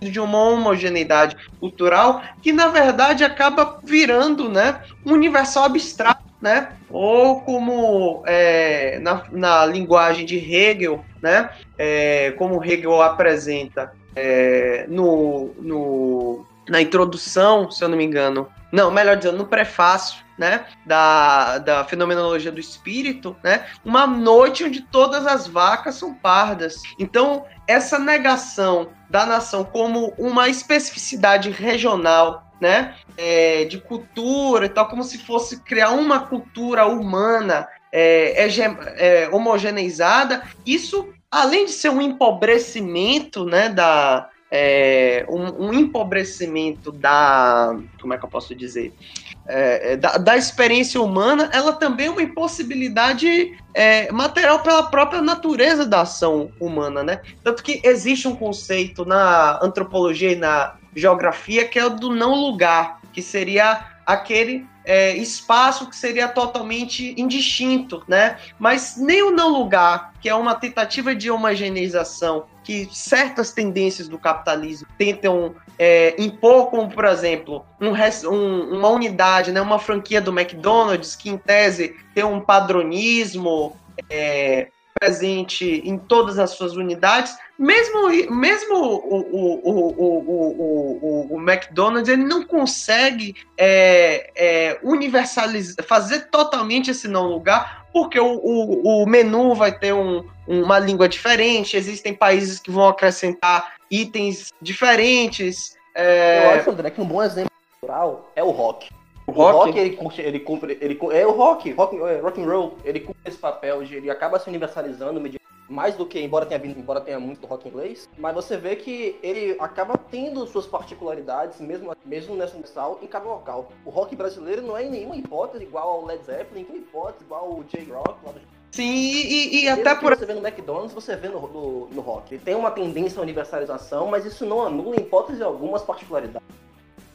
de uma homogeneidade cultural, que na verdade acaba virando, né, um universal abstrato né? Ou como é, na, na linguagem de Hegel, né? É, como Hegel apresenta é, no, no, na introdução, se eu não me engano, não, melhor dizendo, no prefácio, né, da, da fenomenologia do espírito, né, uma noite onde todas as vacas são pardas. Então, essa negação da nação como uma especificidade regional né, é, de cultura e tal, como se fosse criar uma cultura humana é, é, homogeneizada. Isso, além de ser um empobrecimento, né, da, é, um, um, empobrecimento da, como é que eu posso dizer, é, é, da, da, experiência humana, ela também é uma impossibilidade é, material pela própria natureza da ação humana, né? Tanto que existe um conceito na antropologia e na geografia, que é o do não lugar, que seria aquele é, espaço que seria totalmente indistinto, né? Mas nem o não lugar, que é uma tentativa de homogeneização que certas tendências do capitalismo tentam é, impor, como por exemplo, um, um, uma unidade, né, uma franquia do McDonald's que em tese tem um padronismo é, presente em todas as suas unidades, mesmo, mesmo o, o, o, o, McDonald's ele não consegue é, é, universalizar, fazer totalmente esse não lugar, porque o, o, o menu vai ter um, uma língua diferente, existem países que vão acrescentar itens diferentes. É... Eu acho, André, que um bom exemplo cultural é o rock. O rock, rock ele, ele, cumpre, ele, é o rock, rock, é, rock and roll, ele cumpre esse papel de ele acaba se universalizando mais do que embora tenha vindo, embora tenha muito rock inglês, mas você vê que ele acaba tendo suas particularidades mesmo mesmo nessa universal em cada local. O rock brasileiro não é em nenhuma hipótese igual ao Led Zeppelin, em nenhuma hipótese igual ao J-Rock lá do Sim, e, e até por. Você vê no McDonald's, você vê no, no, no rock. Ele tem uma tendência à universalização, mas isso não anula, em hipótese algumas particularidades.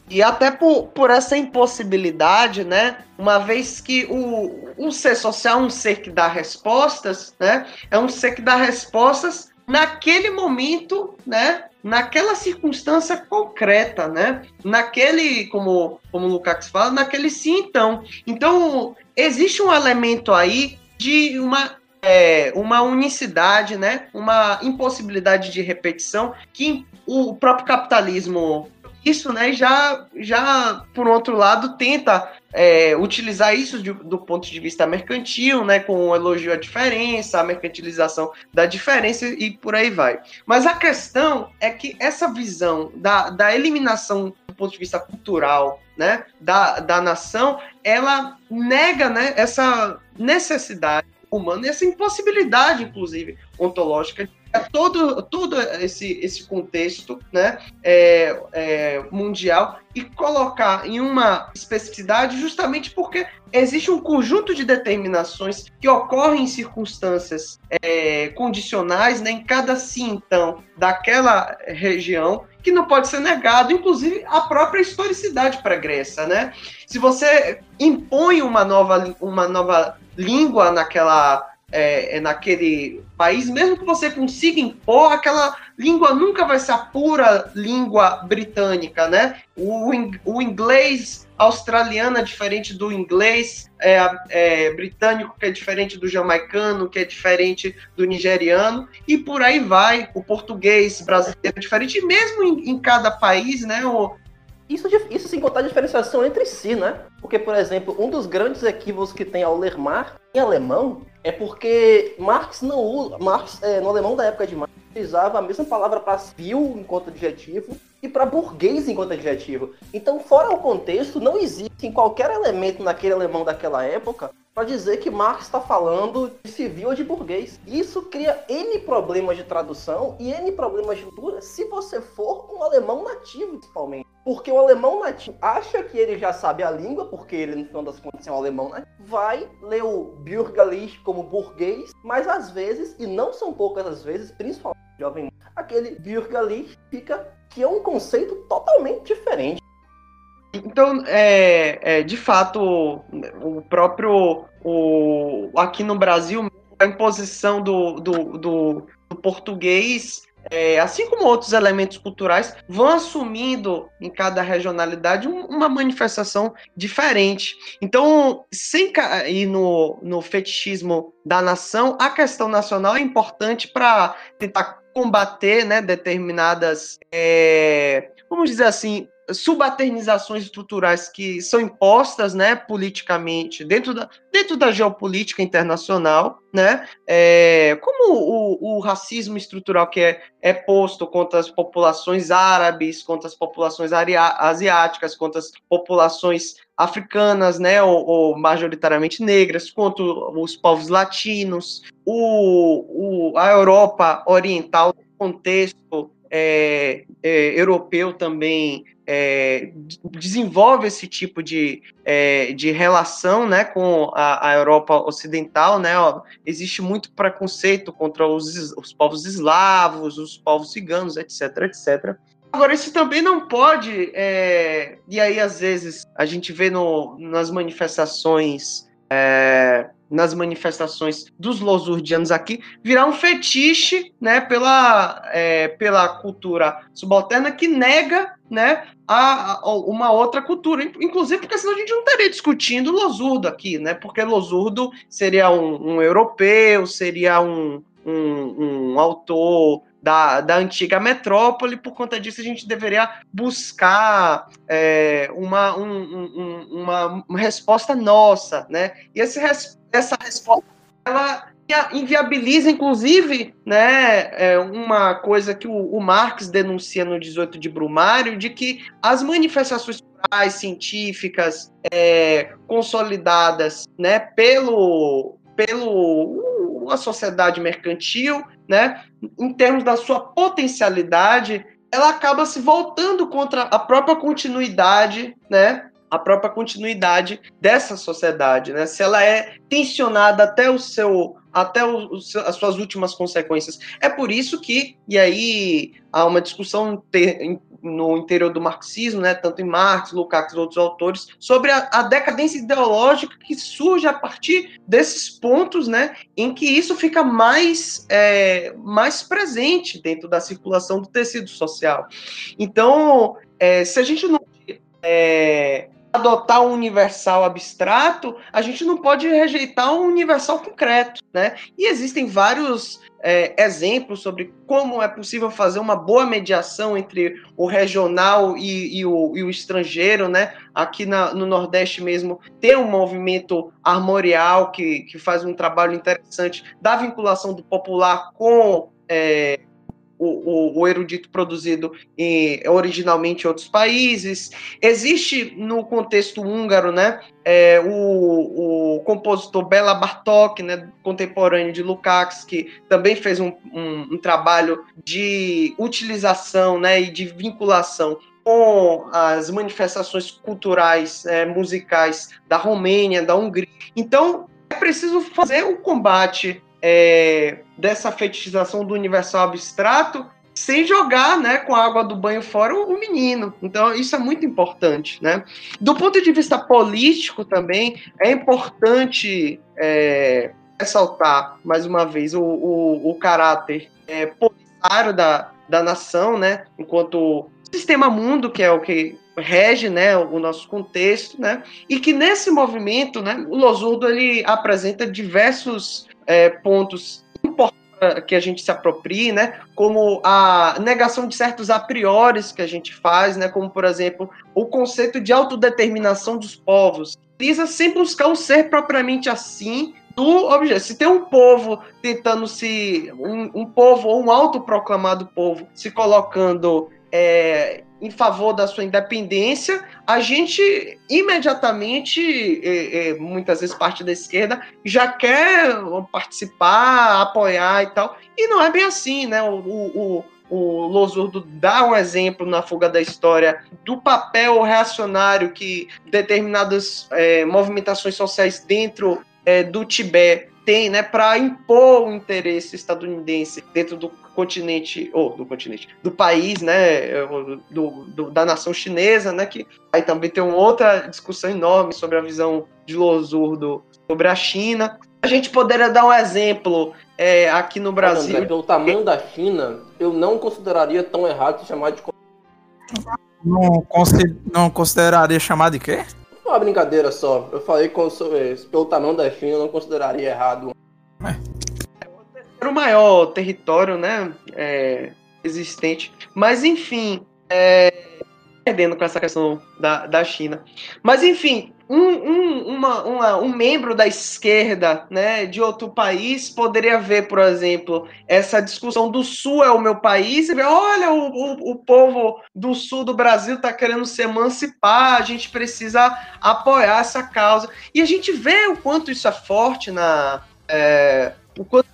E até por, por essa impossibilidade, né? Uma vez que o, um ser social, um ser que dá respostas, né? É um ser que dá respostas naquele momento, né? Naquela circunstância concreta, né? Naquele, como, como o Lukács fala, naquele sim então. Então, existe um elemento aí de uma é, uma unicidade, né? Uma impossibilidade de repetição que o próprio capitalismo isso, né, já, já por outro lado, tenta é, utilizar isso de, do ponto de vista mercantil, né, com o elogio à diferença, a mercantilização da diferença e por aí vai. Mas a questão é que essa visão da, da eliminação do ponto de vista cultural, né, da, da nação, ela nega, né, essa necessidade humana, essa impossibilidade, inclusive, ontológica é todo, todo esse, esse contexto né, é, é, mundial e colocar em uma especificidade justamente porque existe um conjunto de determinações que ocorrem em circunstâncias é, condicionais né, em cada sim, então, daquela região que não pode ser negado, inclusive a própria historicidade pregressa, né? Se você impõe uma nova, uma nova língua naquela é, é, naquele país, mesmo que você consiga impor, aquela língua nunca vai ser a pura língua britânica, né? O, o inglês australiano é diferente do inglês é, é, britânico, que é diferente do jamaicano, que é diferente do nigeriano, e por aí vai. O português brasileiro é diferente, e mesmo em, em cada país, né? O, Isso, isso sem contar a diferenciação entre si, né? Porque, por exemplo, um dos grandes equívocos que tem ao ler Marx em alemão é porque Marx não usa. Marx, é, no alemão da época de Marx, utilizava a mesma palavra para civil enquanto adjetivo e para burguês enquanto adjetivo. Então, fora o contexto, não existe qualquer elemento naquele alemão daquela época para dizer que Marx está falando de civil ou de burguês. Isso cria N problemas de tradução e N problemas de cultura se você for um alemão nativo, principalmente. Porque o alemão nativo acha que ele já sabe a língua, porque ele, no final das contas, é um alemão nativo, vai ler o Bürgerlich como burguês, mas às vezes, e não são poucas as vezes, principalmente jovem, aquele Bürgerlich fica que é um conceito totalmente diferente. Então, é, é, de fato, o próprio. O, aqui no Brasil, a imposição do, do, do, do português, é, assim como outros elementos culturais, vão assumindo em cada regionalidade um, uma manifestação diferente. Então, sem cair no, no fetichismo da nação, a questão nacional é importante para tentar combater né, determinadas, é, vamos dizer assim, subalternizações estruturais que são impostas, né, politicamente dentro da, dentro da geopolítica internacional, né, é, como o, o, racismo estrutural que é, é posto contra as populações árabes, contra as populações asiáticas, contra as populações africanas, né, ou, ou majoritariamente negras, contra os povos latinos, o, o, a Europa Oriental, contexto é, é, europeu também é, desenvolve esse tipo de, é, de relação né, com a, a Europa Ocidental. Né, ó, existe muito preconceito contra os, os povos eslavos, os povos ciganos, etc, etc. Agora, isso também não pode, é, e aí às vezes a gente vê no, nas manifestações é, nas manifestações dos losurdianos aqui, virar um fetiche né, pela, é, pela cultura subalterna que nega né, a, a, uma outra cultura. Inclusive, porque senão a gente não estaria discutindo Losurdo aqui, né? Porque Losurdo seria um, um europeu, seria um, um, um autor da, da antiga metrópole, por conta disso a gente deveria buscar é, uma, um, um, uma, resposta nossa, né? E esse, essa resposta, ela inviabiliza, inclusive, né, é uma coisa que o, Marx denuncia no 18 de Brumário, de que as manifestações científicas é, consolidadas né, pelo, pelo a sociedade mercantil, né, em termos da sua potencialidade, ela acaba se voltando contra a própria continuidade, né, a própria continuidade dessa sociedade, né? Se ela é tensionada até o seu até o, as suas últimas consequências. É por isso que, e aí há uma discussão no interior do marxismo, né, tanto em Marx, Lukács e outros autores, sobre a, a, decadência ideológica que surge a partir desses pontos né, em que isso fica mais, é, mais presente dentro da circulação do tecido social. Então, é, se a gente não é, adotar um universal abstrato, a gente não pode rejeitar um universal concreto, né? E existem vários é, exemplos sobre como é possível fazer uma boa mediação entre o regional e, e, o, e o, estrangeiro, né? Aqui na, no Nordeste mesmo tem um movimento armorial que, que faz um trabalho interessante da vinculação do popular com é, o, o, erudito produzido em, originalmente em outros países. Existe no contexto húngaro, né, é, o, o compositor Bela Bartók, né, contemporâneo de Lukács, que também fez um, um, um trabalho de utilização né, e de vinculação com as manifestações culturais, é, musicais da Romênia, da Hungria. Então, é preciso fazer o combate é, dessa fetichização do universal abstrato sem jogar, né, com a água do banho fora o, menino. Então isso é muito importante, né? Do ponto de vista político também é importante é, ressaltar mais uma vez o, o, o caráter é, politário da, da nação, né? Enquanto sistema mundo que é o que rege, né, o nosso contexto, né? E que nesse movimento, né, o Losurdo ele apresenta diversos é, pontos importantes que a gente se aproprie, né? Como a negação de certos a priori que a gente faz, né? Como, por exemplo, o conceito de autodeterminação dos povos. Precisa sempre buscar o ser propriamente assim do objeto. Se tem um povo tentando se. um, um povo ou um autoproclamado povo se colocando é, em favor da sua independência, a gente imediatamente, é, é, muitas vezes parte da esquerda, já quer participar, apoiar e tal. E não é bem assim, né? O, o, o Losurdo dá um exemplo na fuga da história do papel reacionário que determinadas é, movimentações sociais dentro é, do Tibete tem, né, para impor o interesse estadunidense dentro do continente, ou do continente, do país, né, do, do, da nação chinesa, né, que aí também tem uma outra discussão enorme sobre a visão de Losurdo sobre a China. A gente poderia dar um exemplo é, aqui no Brasil. André, pelo tamanho da China, eu não consideraria tão errado chamar de. Não, consider, não consideraria chamar de quê? Uma brincadeira só. Eu falei que pelo tamanho da China, eu não consideraria errado. É o maior território, né? É, existente. Mas enfim, é, perdendo com essa questão da, da China. Mas enfim, um, um, uma, uma, um membro da esquerda né, de outro país poderia ver, por exemplo, essa discussão do Sul é o meu país, e ver, olha, o, o, o povo do Sul do Brasil está querendo se emancipar, a gente precisa apoiar essa causa. E a gente vê o quanto isso é forte na. É, o, quanto,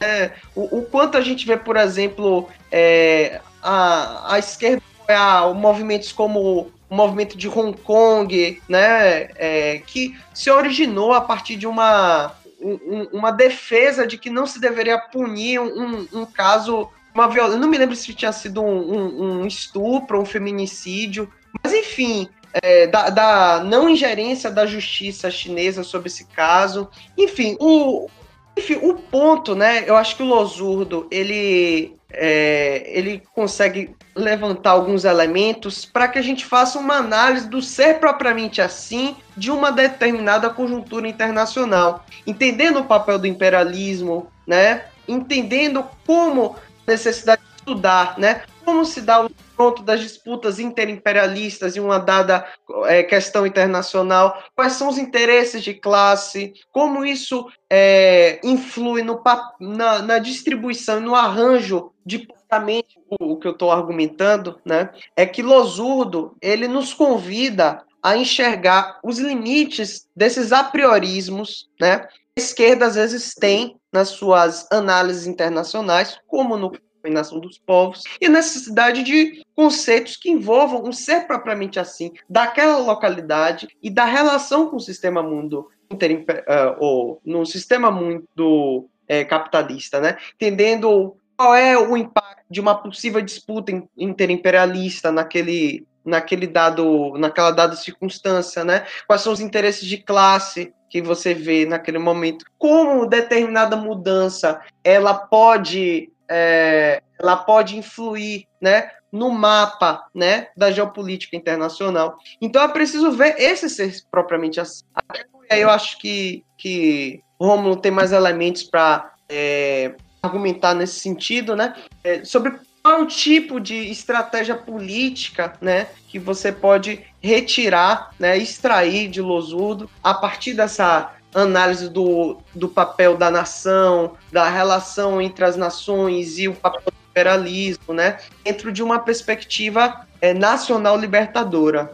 é, o, o, quanto a gente vê, por exemplo, é, a, a esquerda apoiar movimentos como o movimento de Hong Kong, né, é, que se originou a partir de uma, um, uma defesa de que não se deveria punir um, um caso, uma violência. Não me lembro se tinha sido um, um estupro, um feminicídio, mas enfim, é, da, da, não ingerência da justiça chinesa sobre esse caso. Enfim, o, enfim, o ponto, né? Eu acho que o Losurdo ele é, ele consegue levantar alguns elementos para que a gente faça uma análise do ser propriamente assim de uma determinada conjuntura internacional, entendendo o papel do imperialismo, né? Entendendo como necessidade de estudar, né? Como se dá o confronto das disputas interimperialistas em uma dada é, questão internacional, quais são os interesses de classe, como isso é, influi no, na, na distribuição, no arranjo de pensamento, o que eu estou argumentando, né, é que Losurdo ele nos convida a enxergar os limites desses apriorismos, né, a esquerda às vezes tem nas suas análises internacionais, como no nação dos povos, e necessidade de conceitos que envolvam um ser propriamente assim, daquela localidade e da relação com o sistema mundo inter, uh, ou no sistema mundo é, capitalista, né? Entendendo qual é o impacto de uma possível disputa interimperialista naquele naquele dado naquela dada circunstância, né? Quais são os interesses de classe que você vê naquele momento? Como determinada mudança ela pode é, ela pode influir, né, no mapa, né, da geopolítica internacional. Então é preciso ver esse ser propriamente assim. Aí eu acho que que Romulo tem mais elementos para é, argumentar nesse sentido, né, é, sobre qual o tipo de estratégia política, né, que você pode retirar, né, extrair de Losurdo a partir dessa análise do, do papel da nação, da relação entre as nações e o papel do imperialismo, né, dentro de uma perspectiva é, nacional libertadora.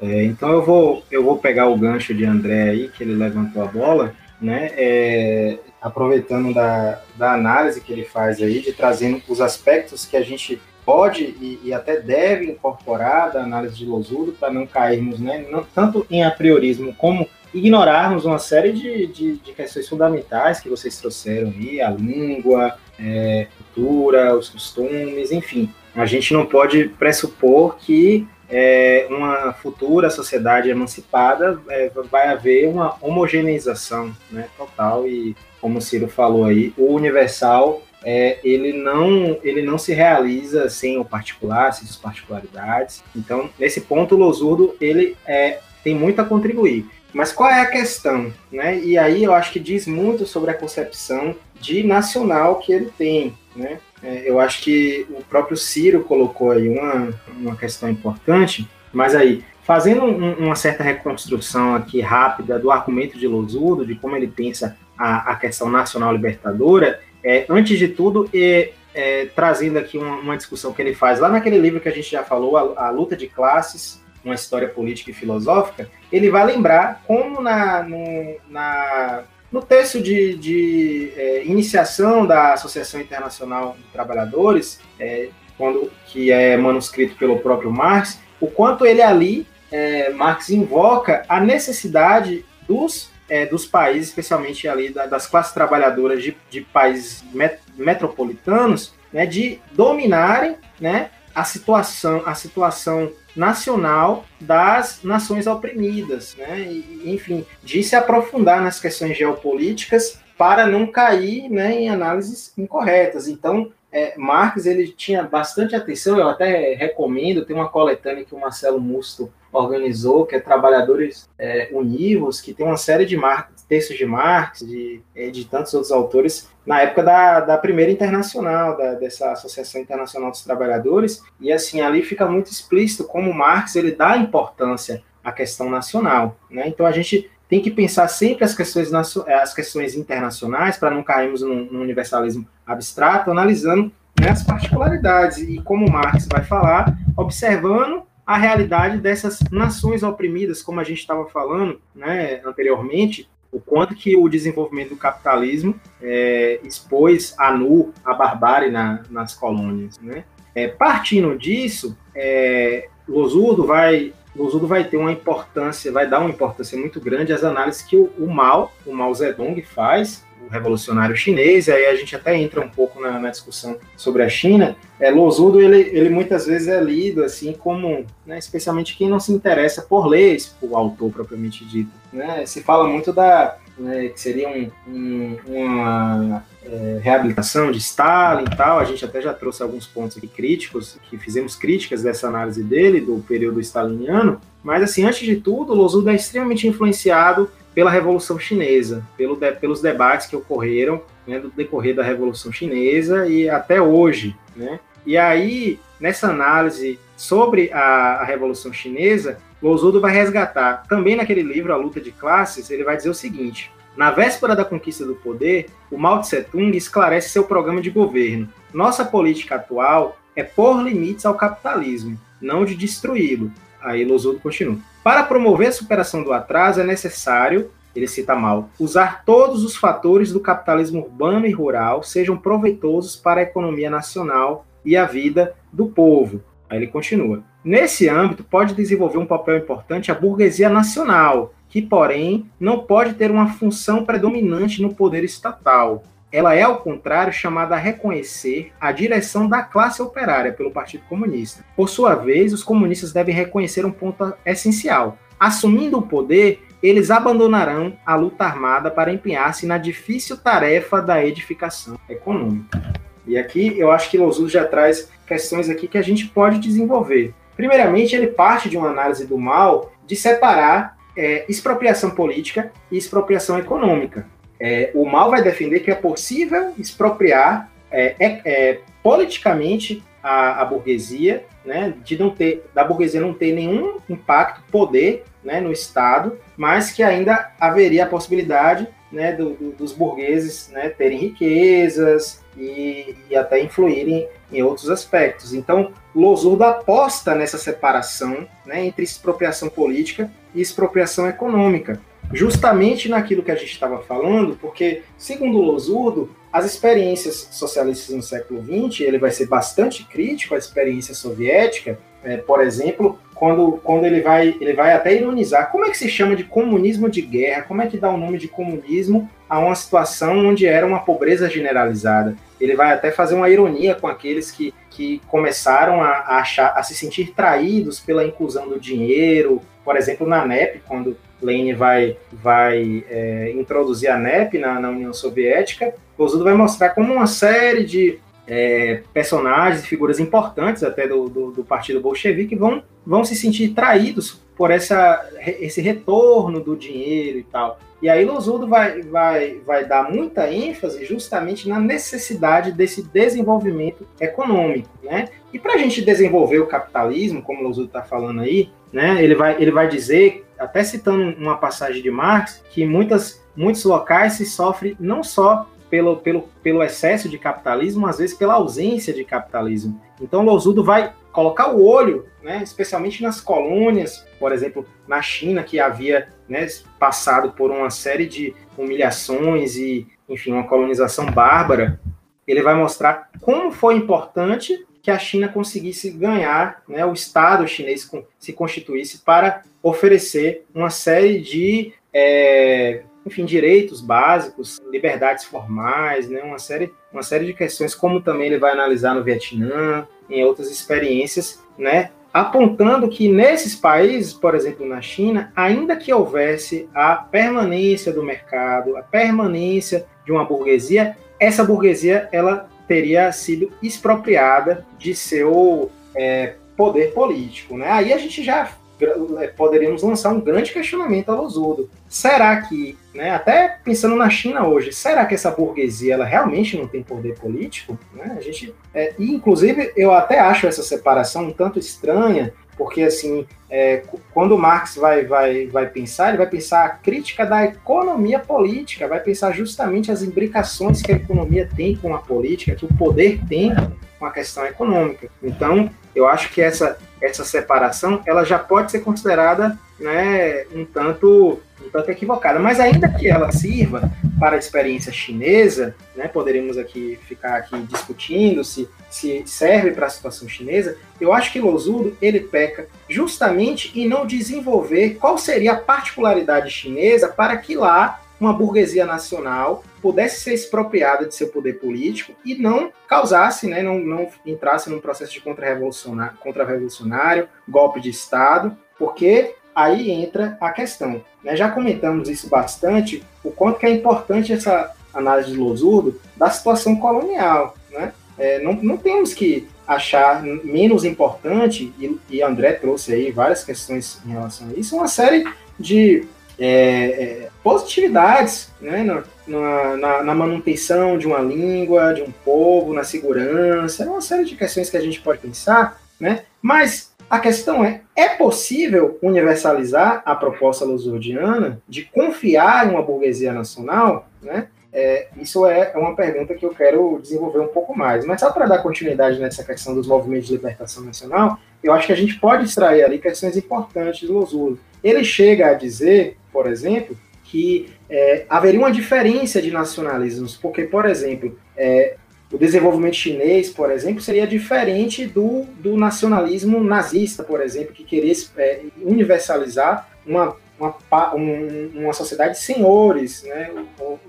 É, então eu vou, eu vou pegar o gancho de André aí, que ele levantou a bola, né, é, aproveitando da, da análise que ele faz aí, de trazendo os aspectos que a gente pode e, e até deve incorporar da análise de Losurdo para não cairmos, né, não, tanto em apriorismo como ignorarmos uma série de, de, de, questões fundamentais que vocês trouxeram aí, a língua, é, cultura, os costumes, enfim. A gente não pode pressupor que é, uma futura sociedade emancipada é, vai haver uma homogeneização né, total e, como o Ciro falou aí, o universal é, ele, não, ele não se realiza sem o particular, sem as particularidades. Então, nesse ponto, o Losurdo ele é, tem muito a contribuir. Mas qual é a questão? Né? E aí eu acho que diz muito sobre a concepção de nacional que ele tem. Né? É, eu acho que o próprio Ciro colocou aí uma, uma questão importante, mas aí, fazendo um, uma certa reconstrução aqui rápida do argumento de Losurdo, de como ele pensa a, a questão nacional libertadora, é, antes de tudo, é, é, trazendo aqui uma, uma, discussão que ele faz lá naquele livro que a gente já falou, a, a Luta de Classes, uma história política e filosófica, ele vai lembrar como na, no, na, no texto de, de é, iniciação da Associação Internacional de Trabalhadores, é, quando, que é manuscrito pelo próprio Marx, o quanto ele ali, é, Marx invoca a necessidade dos, é, dos países, especialmente ali da, das classes trabalhadoras de, de países met, metropolitanos, né, de dominarem né, a situação, a situação nacional das nações oprimidas, né? E, enfim, de se aprofundar nas questões geopolíticas para não cair né, em análises incorretas. Então, é, Marx ele tinha bastante atenção, eu até recomendo, tem uma coletânea que o Marcelo Musto organizou, que é Trabalhadores é, Univos, que tem uma série de Marx, textos de Marx, de, é, de tantos outros autores, na época da, da primeira internacional, da, dessa Associação Internacional dos Trabalhadores, e assim, ali fica muito explícito como Marx ele dá importância à questão nacional. Né? Então a gente tem que pensar sempre as questões, as questões internacionais, para não cairmos num, num, universalismo abstrato, analisando né, as particularidades, e como Marx vai falar, observando a realidade dessas nações oprimidas, como a gente estava falando né, anteriormente, o quanto que o desenvolvimento do capitalismo é, expôs a nu a barbárie na, nas colônias. Né? É, partindo disso, é, Losurdo vai Losurdo vai ter uma importância, vai dar uma importância muito grande às análises que o, o Mao, o Mao Zedong faz, revolucionário chinês, e aí a gente até entra um pouco na, na discussão sobre a China. É, Losurdo, ele, ele muitas vezes é lido assim como, né, especialmente quem não se interessa por leis, o autor propriamente dito. Né? Se fala muito da, né, que seria um, um, uma é, reabilitação de Stalin e tal. A gente até já trouxe alguns pontos aqui críticos, que fizemos críticas dessa análise dele, do período staliniano. Mas, assim, antes de tudo, Losuda é extremamente influenciado pela Revolução Chinesa, pelo de, pelos debates que ocorreram né, do decorrer da Revolução Chinesa e até hoje. Né? E aí, nessa análise sobre a, a Revolução Chinesa, Losudo vai resgatar, também naquele livro, A Luta de Classes, ele vai dizer o seguinte: na véspera da conquista do poder, o Mao Tse-tung esclarece seu programa de governo. Nossa política atual é pôr limites ao capitalismo, não de destruí-lo. Aí Losudo continua. Para promover a superação do atraso, é necessário, ele cita mal, usar todos os fatores do capitalismo urbano e rural sejam proveitosos para a economia nacional e a vida do povo. Aí ele continua. Nesse âmbito, pode desenvolver um papel importante a burguesia nacional, que, porém, não pode ter uma função predominante no poder estatal. Ela é, ao contrário, chamada a reconhecer a direção da classe operária pelo Partido Comunista. Por sua vez, os comunistas devem reconhecer um ponto essencial. Assumindo o poder, eles abandonarão a luta armada para empenhar-se na difícil tarefa da edificação econômica. E aqui eu acho que Losul já traz questões aqui que a gente pode desenvolver. Primeiramente, ele parte de uma análise do mal de separar é, expropriação política e expropriação econômica. É, o mal vai defender que é possível expropriar é, é, é, politicamente a, a, burguesia, né, de não ter, da burguesia não ter nenhum impacto, poder né, no Estado, mas que ainda haveria a possibilidade né, do, do, dos burgueses né, terem riquezas e, e, até influírem em outros aspectos. Então, Losurdo aposta nessa separação né, entre expropriação política e expropriação econômica, justamente naquilo que a gente estava falando, porque, segundo Losurdo, as experiências socialistas no século XX, ele vai ser bastante crítico à experiência soviética, é, por exemplo, quando, quando ele, vai, ele vai até ironizar como é que se chama de comunismo de guerra, como é que dá o nome de comunismo a uma situação onde era uma pobreza generalizada. Ele vai até fazer uma ironia com aqueles que, que começaram a, a, achar, a se sentir traídos pela inclusão do dinheiro, por exemplo, na NEP, quando Lenin vai, vai é, introduzir a NEP na, na União Soviética, Kozudo vai mostrar como uma série de é, personagens, figuras importantes até do, do, do, partido bolchevique vão, vão se sentir traídos por essa, esse retorno do dinheiro e tal. E aí Losudo vai, vai, vai dar muita ênfase justamente na necessidade desse desenvolvimento econômico, né? E para a gente desenvolver o capitalismo, como Losudo está falando aí, né? Ele vai, ele vai dizer, até citando uma passagem de Marx, que muitas, muitos locais se sofrem não só pelo, pelo, pelo excesso de capitalismo, às vezes pela ausência de capitalismo. Então, Losudo vai colocar o olho, né, especialmente nas colônias, por exemplo, na China, que havia né, passado por uma série de humilhações e, enfim, uma colonização bárbara. Ele vai mostrar como foi importante que a China conseguisse ganhar, né, o Estado chinês se constituísse para oferecer uma série de é, enfim, direitos básicos, liberdades formais, né, uma série, uma série de questões, como também ele vai analisar no Vietnã, em outras experiências, né, apontando que nesses países, por exemplo, na China, ainda que houvesse a permanência do mercado, a permanência de uma burguesia, essa burguesia ela teria sido expropriada de seu é, poder político, né? Aí a gente já é, poderíamos lançar um grande questionamento ao Losudo. Será que, né, até pensando na China hoje, será que essa burguesia ela realmente não tem poder político? Né? A gente, é, e inclusive eu até acho essa separação um tanto estranha, porque assim, é, quando Marx vai, vai, vai pensar, ele vai pensar a crítica da economia política, vai pensar justamente as imbricações que a economia tem com a política, que o poder tem com a questão econômica. Então, eu acho que essa, essa separação ela já pode ser considerada né, um tanto um tanto equivocada, mas ainda que ela sirva para a experiência chinesa, né, poderíamos aqui ficar aqui discutindo se, se serve para a situação chinesa, eu acho que Losudo ele peca justamente em não desenvolver qual seria a particularidade chinesa para que lá uma burguesia nacional pudesse ser expropriada de seu poder político e não causasse, né, não, não entrasse num processo de contra-revolucionário, contra golpe de Estado, porque aí entra a questão. Né? Já comentamos isso bastante, o quanto que é importante essa análise de Losurdo da situação colonial. Né? É, não, não temos que achar menos importante, e, e André trouxe aí várias questões em relação a isso, uma série de é, é, positividades né, na, na, na, manutenção de uma língua, de um povo, na segurança, uma série de questões que a gente pode pensar, né? mas a questão é, é possível universalizar a proposta lusordiana de confiar em uma burguesia nacional? Né? É, isso é, é uma pergunta que eu quero desenvolver um pouco mais. Mas só para dar continuidade nessa questão dos movimentos de libertação nacional, eu acho que a gente pode extrair ali questões importantes do Losurdo. Ele chega a dizer por exemplo, que é, haveria uma diferença de nacionalismos, porque, por exemplo, é, o desenvolvimento chinês, por exemplo, seria diferente do, do nacionalismo nazista, por exemplo, que queria é, universalizar uma, uma, um, uma sociedade de senhores, né?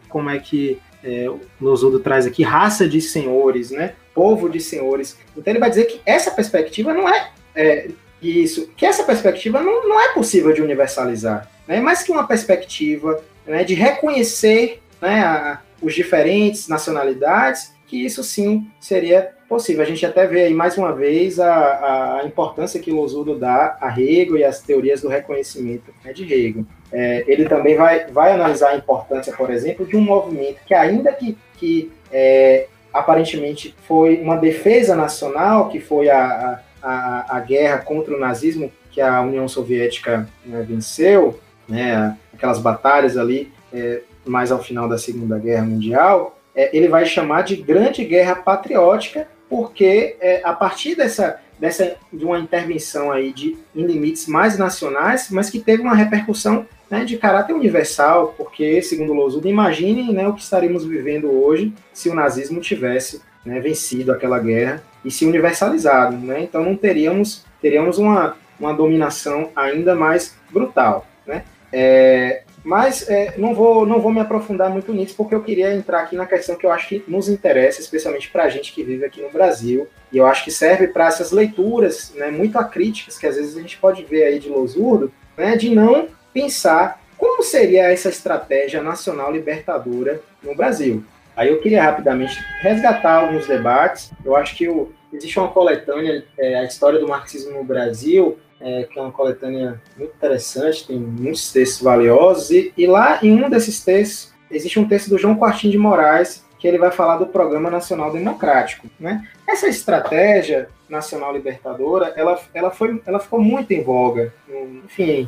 Como é que é, o Losudo traz aqui, raça de senhores, né? Povo de senhores. Então ele vai dizer que essa perspectiva não é, é isso, que essa perspectiva não, não é possível de universalizar né, mas que uma perspectiva né, de reconhecer né, a, os diferentes nacionalidades, que isso sim seria possível. A gente até vê aí mais uma vez a, a importância que Losudo dá a Hegel e as teorias do reconhecimento né, de Hegel. É, ele também vai, vai analisar a importância, por exemplo, de um movimento que, ainda que, que é, aparentemente foi uma defesa nacional, que foi a, a, a guerra contra o nazismo que a União Soviética né, venceu, né, aquelas batalhas ali é, mais ao final da Segunda Guerra Mundial, é, ele vai chamar de Grande Guerra Patriótica, porque é, a partir dessa, dessa de uma intervenção aí de em limites mais nacionais, mas que teve uma repercussão né, de caráter universal, porque segundo Losudo, imaginem né, o que estaríamos vivendo hoje se o nazismo tivesse né, vencido aquela guerra e se universalizado, né? Então não teríamos teríamos uma, uma dominação ainda mais brutal, né? É, mas é, não, vou, não vou me aprofundar muito nisso, porque eu queria entrar aqui na questão que eu acho que nos interessa, especialmente para a gente que vive aqui no Brasil, e eu acho que serve para essas leituras né, muito acríticas que às vezes a gente pode ver aí de Losurdo, né, de não pensar como seria essa estratégia nacional libertadora no Brasil. Aí eu queria rapidamente resgatar alguns debates. Eu acho que o, existe uma coletânea, é, a história do marxismo no Brasil, é, que é uma coletânea muito interessante, tem muitos textos valiosos, e, e, lá em um desses textos existe um texto do João Quartim de Moraes, que ele vai falar do Programa Nacional Democrático. Né? Essa estratégia nacional libertadora, ela, ela, foi, ela ficou muito em voga, enfim,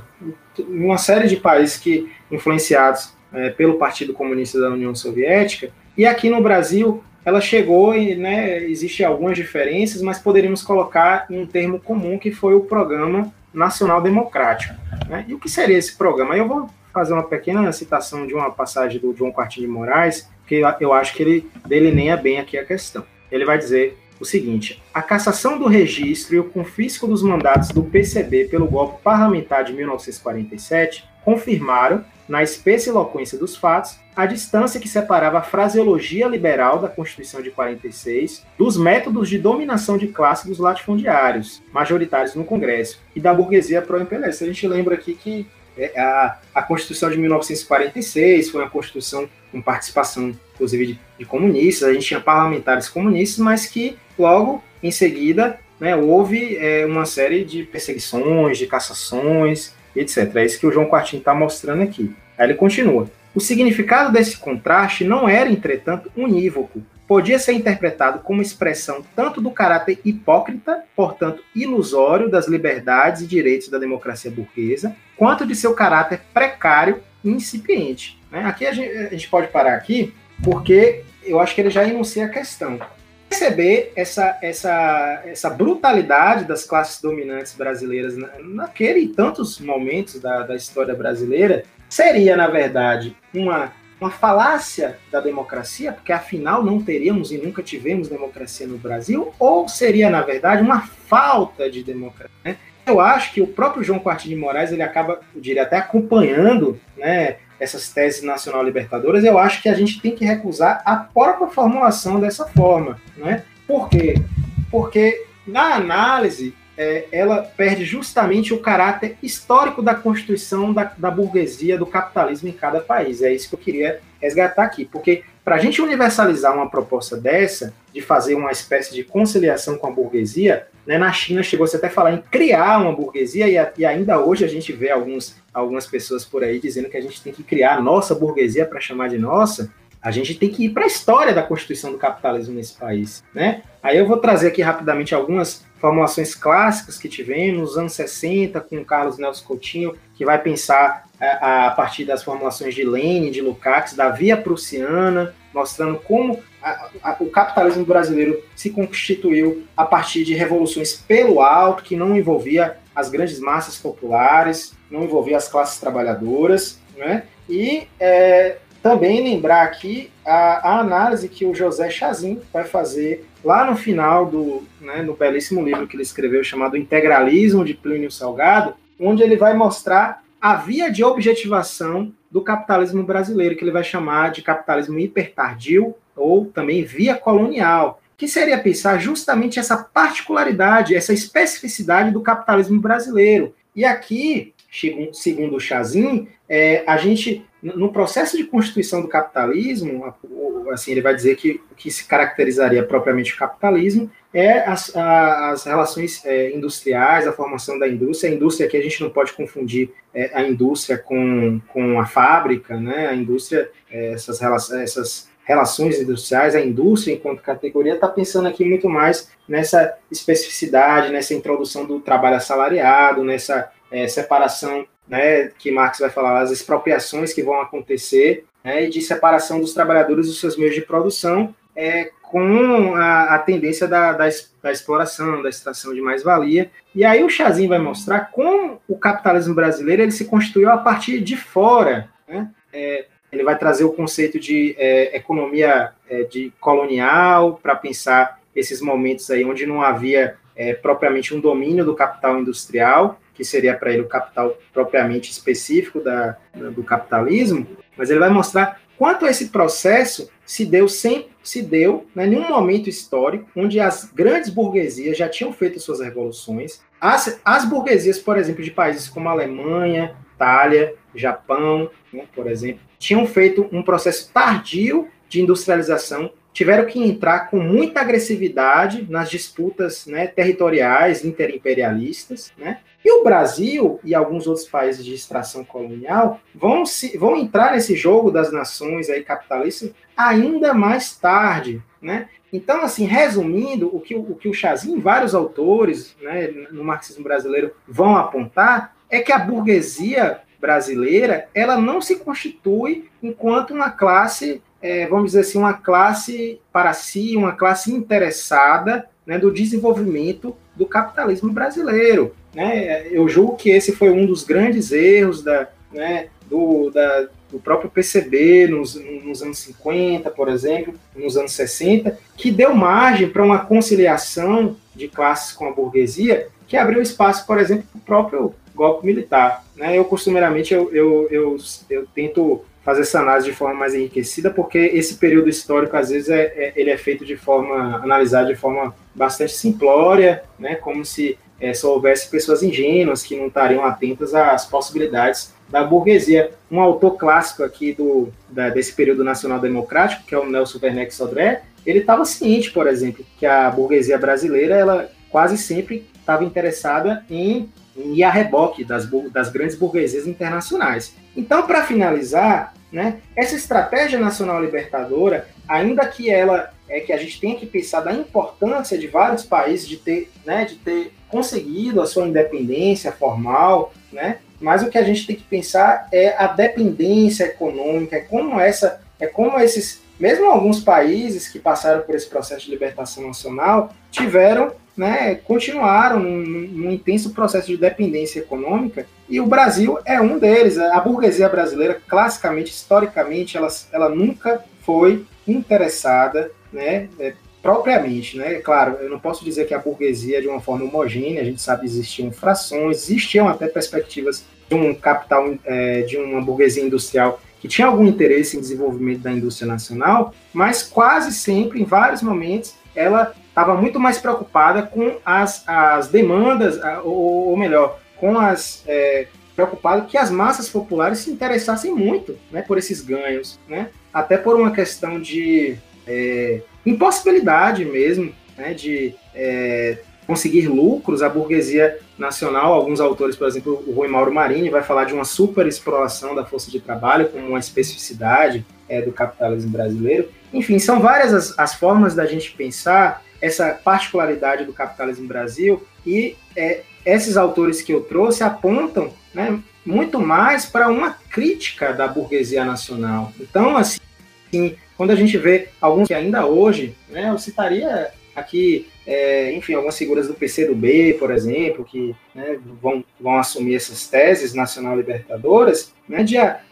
em uma série de países que influenciados é, pelo Partido Comunista da União Soviética, e aqui no Brasil ela chegou e né, existem algumas diferenças, mas poderíamos colocar em um termo comum que foi o Programa Nacional Democrático. Né? E o que seria esse programa? Eu vou fazer uma pequena citação de uma passagem do João Quartinho de Moraes, que eu acho que ele delineia bem aqui a questão. Ele vai dizer o seguinte: a cassação do registro e o confisco dos mandatos do PCB pelo golpe parlamentar de 1947 confirmaram, na espécie eloquência dos fatos, a distância que separava a fraseologia liberal da Constituição de 46 dos métodos de dominação de classe dos latifundiários, majoritários no Congresso, e da burguesia pró-imperialista. A gente lembra aqui que é, a, a Constituição de 1946 foi uma Constituição com participação, inclusive, de, de comunistas, a gente tinha parlamentares comunistas, mas que logo em seguida né, houve é, uma série de perseguições, de cassações, etc. É isso que o João Quartinho está mostrando aqui. Aí ele continua. O significado desse contraste não era, entretanto, unívoco. Podia ser interpretado como expressão tanto do caráter hipócrita, portanto ilusório, das liberdades e direitos da democracia burguesa, quanto de seu caráter precário e incipiente. Né? Aqui a gente, pode parar aqui, porque eu acho que ele já enuncia a questão perceber essa, essa, essa brutalidade das classes dominantes brasileiras naquele e tantos momentos da, da história brasileira seria, na verdade, uma, uma falácia da democracia, porque afinal não teríamos e nunca tivemos democracia no Brasil, ou seria, na verdade, uma falta de democracia? Né? Eu acho que o próprio João Quartinho de Moraes ele acaba, eu diria, até acompanhando né, essas teses nacional libertadoras, eu acho que a gente tem que recusar a própria formulação dessa forma. Né? Por quê? Porque na análise é, ela perde justamente o caráter histórico da constituição da, da, burguesia, do capitalismo em cada país. É isso que eu queria resgatar aqui, porque para a gente universalizar uma proposta dessa, de fazer uma espécie de conciliação com a burguesia, né, na China chegou-se até a falar em criar uma burguesia, e, a, e, ainda hoje a gente vê alguns, algumas pessoas por aí dizendo que a gente tem que criar a nossa burguesia para chamar de nossa, a gente tem que ir para a história da constituição do capitalismo nesse país, né? Aí eu vou trazer aqui rapidamente algumas formulações clássicas que tivemos nos anos 60 com Carlos Nelson Coutinho, que vai pensar a, é, a partir das formulações de Lenin, de Lukács, da via prussiana, mostrando como a, a, o capitalismo brasileiro se constituiu a partir de revoluções pelo alto, que não envolvia as grandes massas populares, não envolvia as classes trabalhadoras, né? E é, também lembrar aqui a, a, análise que o José Chazin vai fazer lá no final do, né, no belíssimo livro que ele escreveu chamado Integralismo de Plínio Salgado, onde ele vai mostrar a via de objetivação do capitalismo brasileiro, que ele vai chamar de capitalismo hipertardio ou também via colonial, que seria pensar justamente essa particularidade, essa especificidade do capitalismo brasileiro. E aqui, segundo o Chazin, é, a gente no processo de constituição do capitalismo, assim, ele vai dizer que o que se caracterizaria propriamente o capitalismo é as, as relações é, industriais, a formação da indústria. A indústria aqui a gente não pode confundir é, a indústria com, com a fábrica, né? A indústria, é, essas, relações, essas relações industriais, a indústria enquanto categoria está pensando aqui muito mais nessa especificidade, nessa introdução do trabalho assalariado, nessa é, separação né, que Marx vai falar, as expropriações que vão acontecer, né, e de separação dos trabalhadores dos seus meios de produção, é, com a, a tendência da, da, da, exploração, da extração de mais-valia. E aí o Chazin vai mostrar como o capitalismo brasileiro ele se constituiu a partir de fora. Né? É, ele vai trazer o conceito de é, economia é, de colonial para pensar esses momentos aí onde não havia é, propriamente um domínio do capital industrial, que seria para ele o capital propriamente específico da, do capitalismo, mas ele vai mostrar quanto esse processo se deu sem se deu né, em um momento histórico onde as grandes burguesias já tinham feito suas revoluções. As, as burguesias, por exemplo, de países como Alemanha, Itália, Japão, né, por exemplo, tinham feito um processo tardio de industrialização tiveram que entrar com muita agressividade nas disputas né, territoriais interimperialistas, né? E o Brasil e alguns outros países de extração colonial vão, se, vão entrar nesse jogo das nações aí capitalistas ainda mais tarde, né? Então, assim, resumindo, o que o, que o Chazin, vários autores né, no marxismo brasileiro vão apontar é que a burguesia brasileira ela não se constitui enquanto uma classe é, vamos dizer assim, uma classe para si, uma classe interessada né, do desenvolvimento do capitalismo brasileiro. Né? Eu julgo que esse foi um dos grandes erros da, né, do, da, do próprio PCB nos, nos anos 50, por exemplo, nos anos 60, que deu margem para uma conciliação de classes com a burguesia, que abriu espaço, por exemplo, para o próprio golpe militar. Né? Eu, costumeiramente, eu, eu, eu, eu tento fazer essa análise de forma mais enriquecida, porque esse período histórico, às vezes, é, é ele é feito de forma, analisado de forma bastante simplória, né, como se é, só houvesse pessoas ingênuas que não estariam atentas às possibilidades da burguesia. Um autor clássico aqui do, da, desse período nacional democrático, que é o Nelson Werneck Sodré, ele estava ciente, por exemplo, que a burguesia brasileira, ela quase sempre estava interessada em e a reboque das, das grandes burguesias internacionais. Então, para finalizar, né, essa estratégia nacional libertadora, ainda que ela é que a gente tenha que pensar da importância de vários países de ter, né, de ter conseguido a sua independência formal, né, mas o que a gente tem que pensar é a dependência econômica, é como essa, é como esses, mesmo alguns países que passaram por esse processo de libertação nacional tiveram né, continuaram num, num, intenso processo de dependência econômica, e o Brasil é um deles. A burguesia brasileira, classicamente, historicamente, ela, ela nunca foi interessada, né, é, propriamente, né? Claro, eu não posso dizer que a burguesia é de uma forma homogênea, a gente sabe existiam frações, existiam até perspectivas de um capital, é, de uma burguesia industrial que tinha algum interesse em desenvolvimento da indústria nacional, mas quase sempre, em vários momentos, ela estava muito mais preocupada com as, as demandas, ou, ou melhor, com as. É, preocupado que as massas populares se interessassem muito né, por esses ganhos, né? até por uma questão de é, impossibilidade mesmo, né, de é, conseguir lucros, a burguesia nacional, alguns autores, por exemplo, o Rui Mauro Marini, vai falar de uma superexploração da força de trabalho como uma especificidade é, do capitalismo brasileiro. Enfim, são várias as, as formas da gente pensar essa particularidade do capitalismo Brasil e é, esses autores que eu trouxe apontam né, muito mais para uma crítica da burguesia nacional. Então, assim, quando a gente vê alguns que ainda hoje, né, eu citaria aqui, é, enfim, algumas figuras do PCdoB, por exemplo, que né, vão, vão assumir essas teses nacional-libertadoras, né,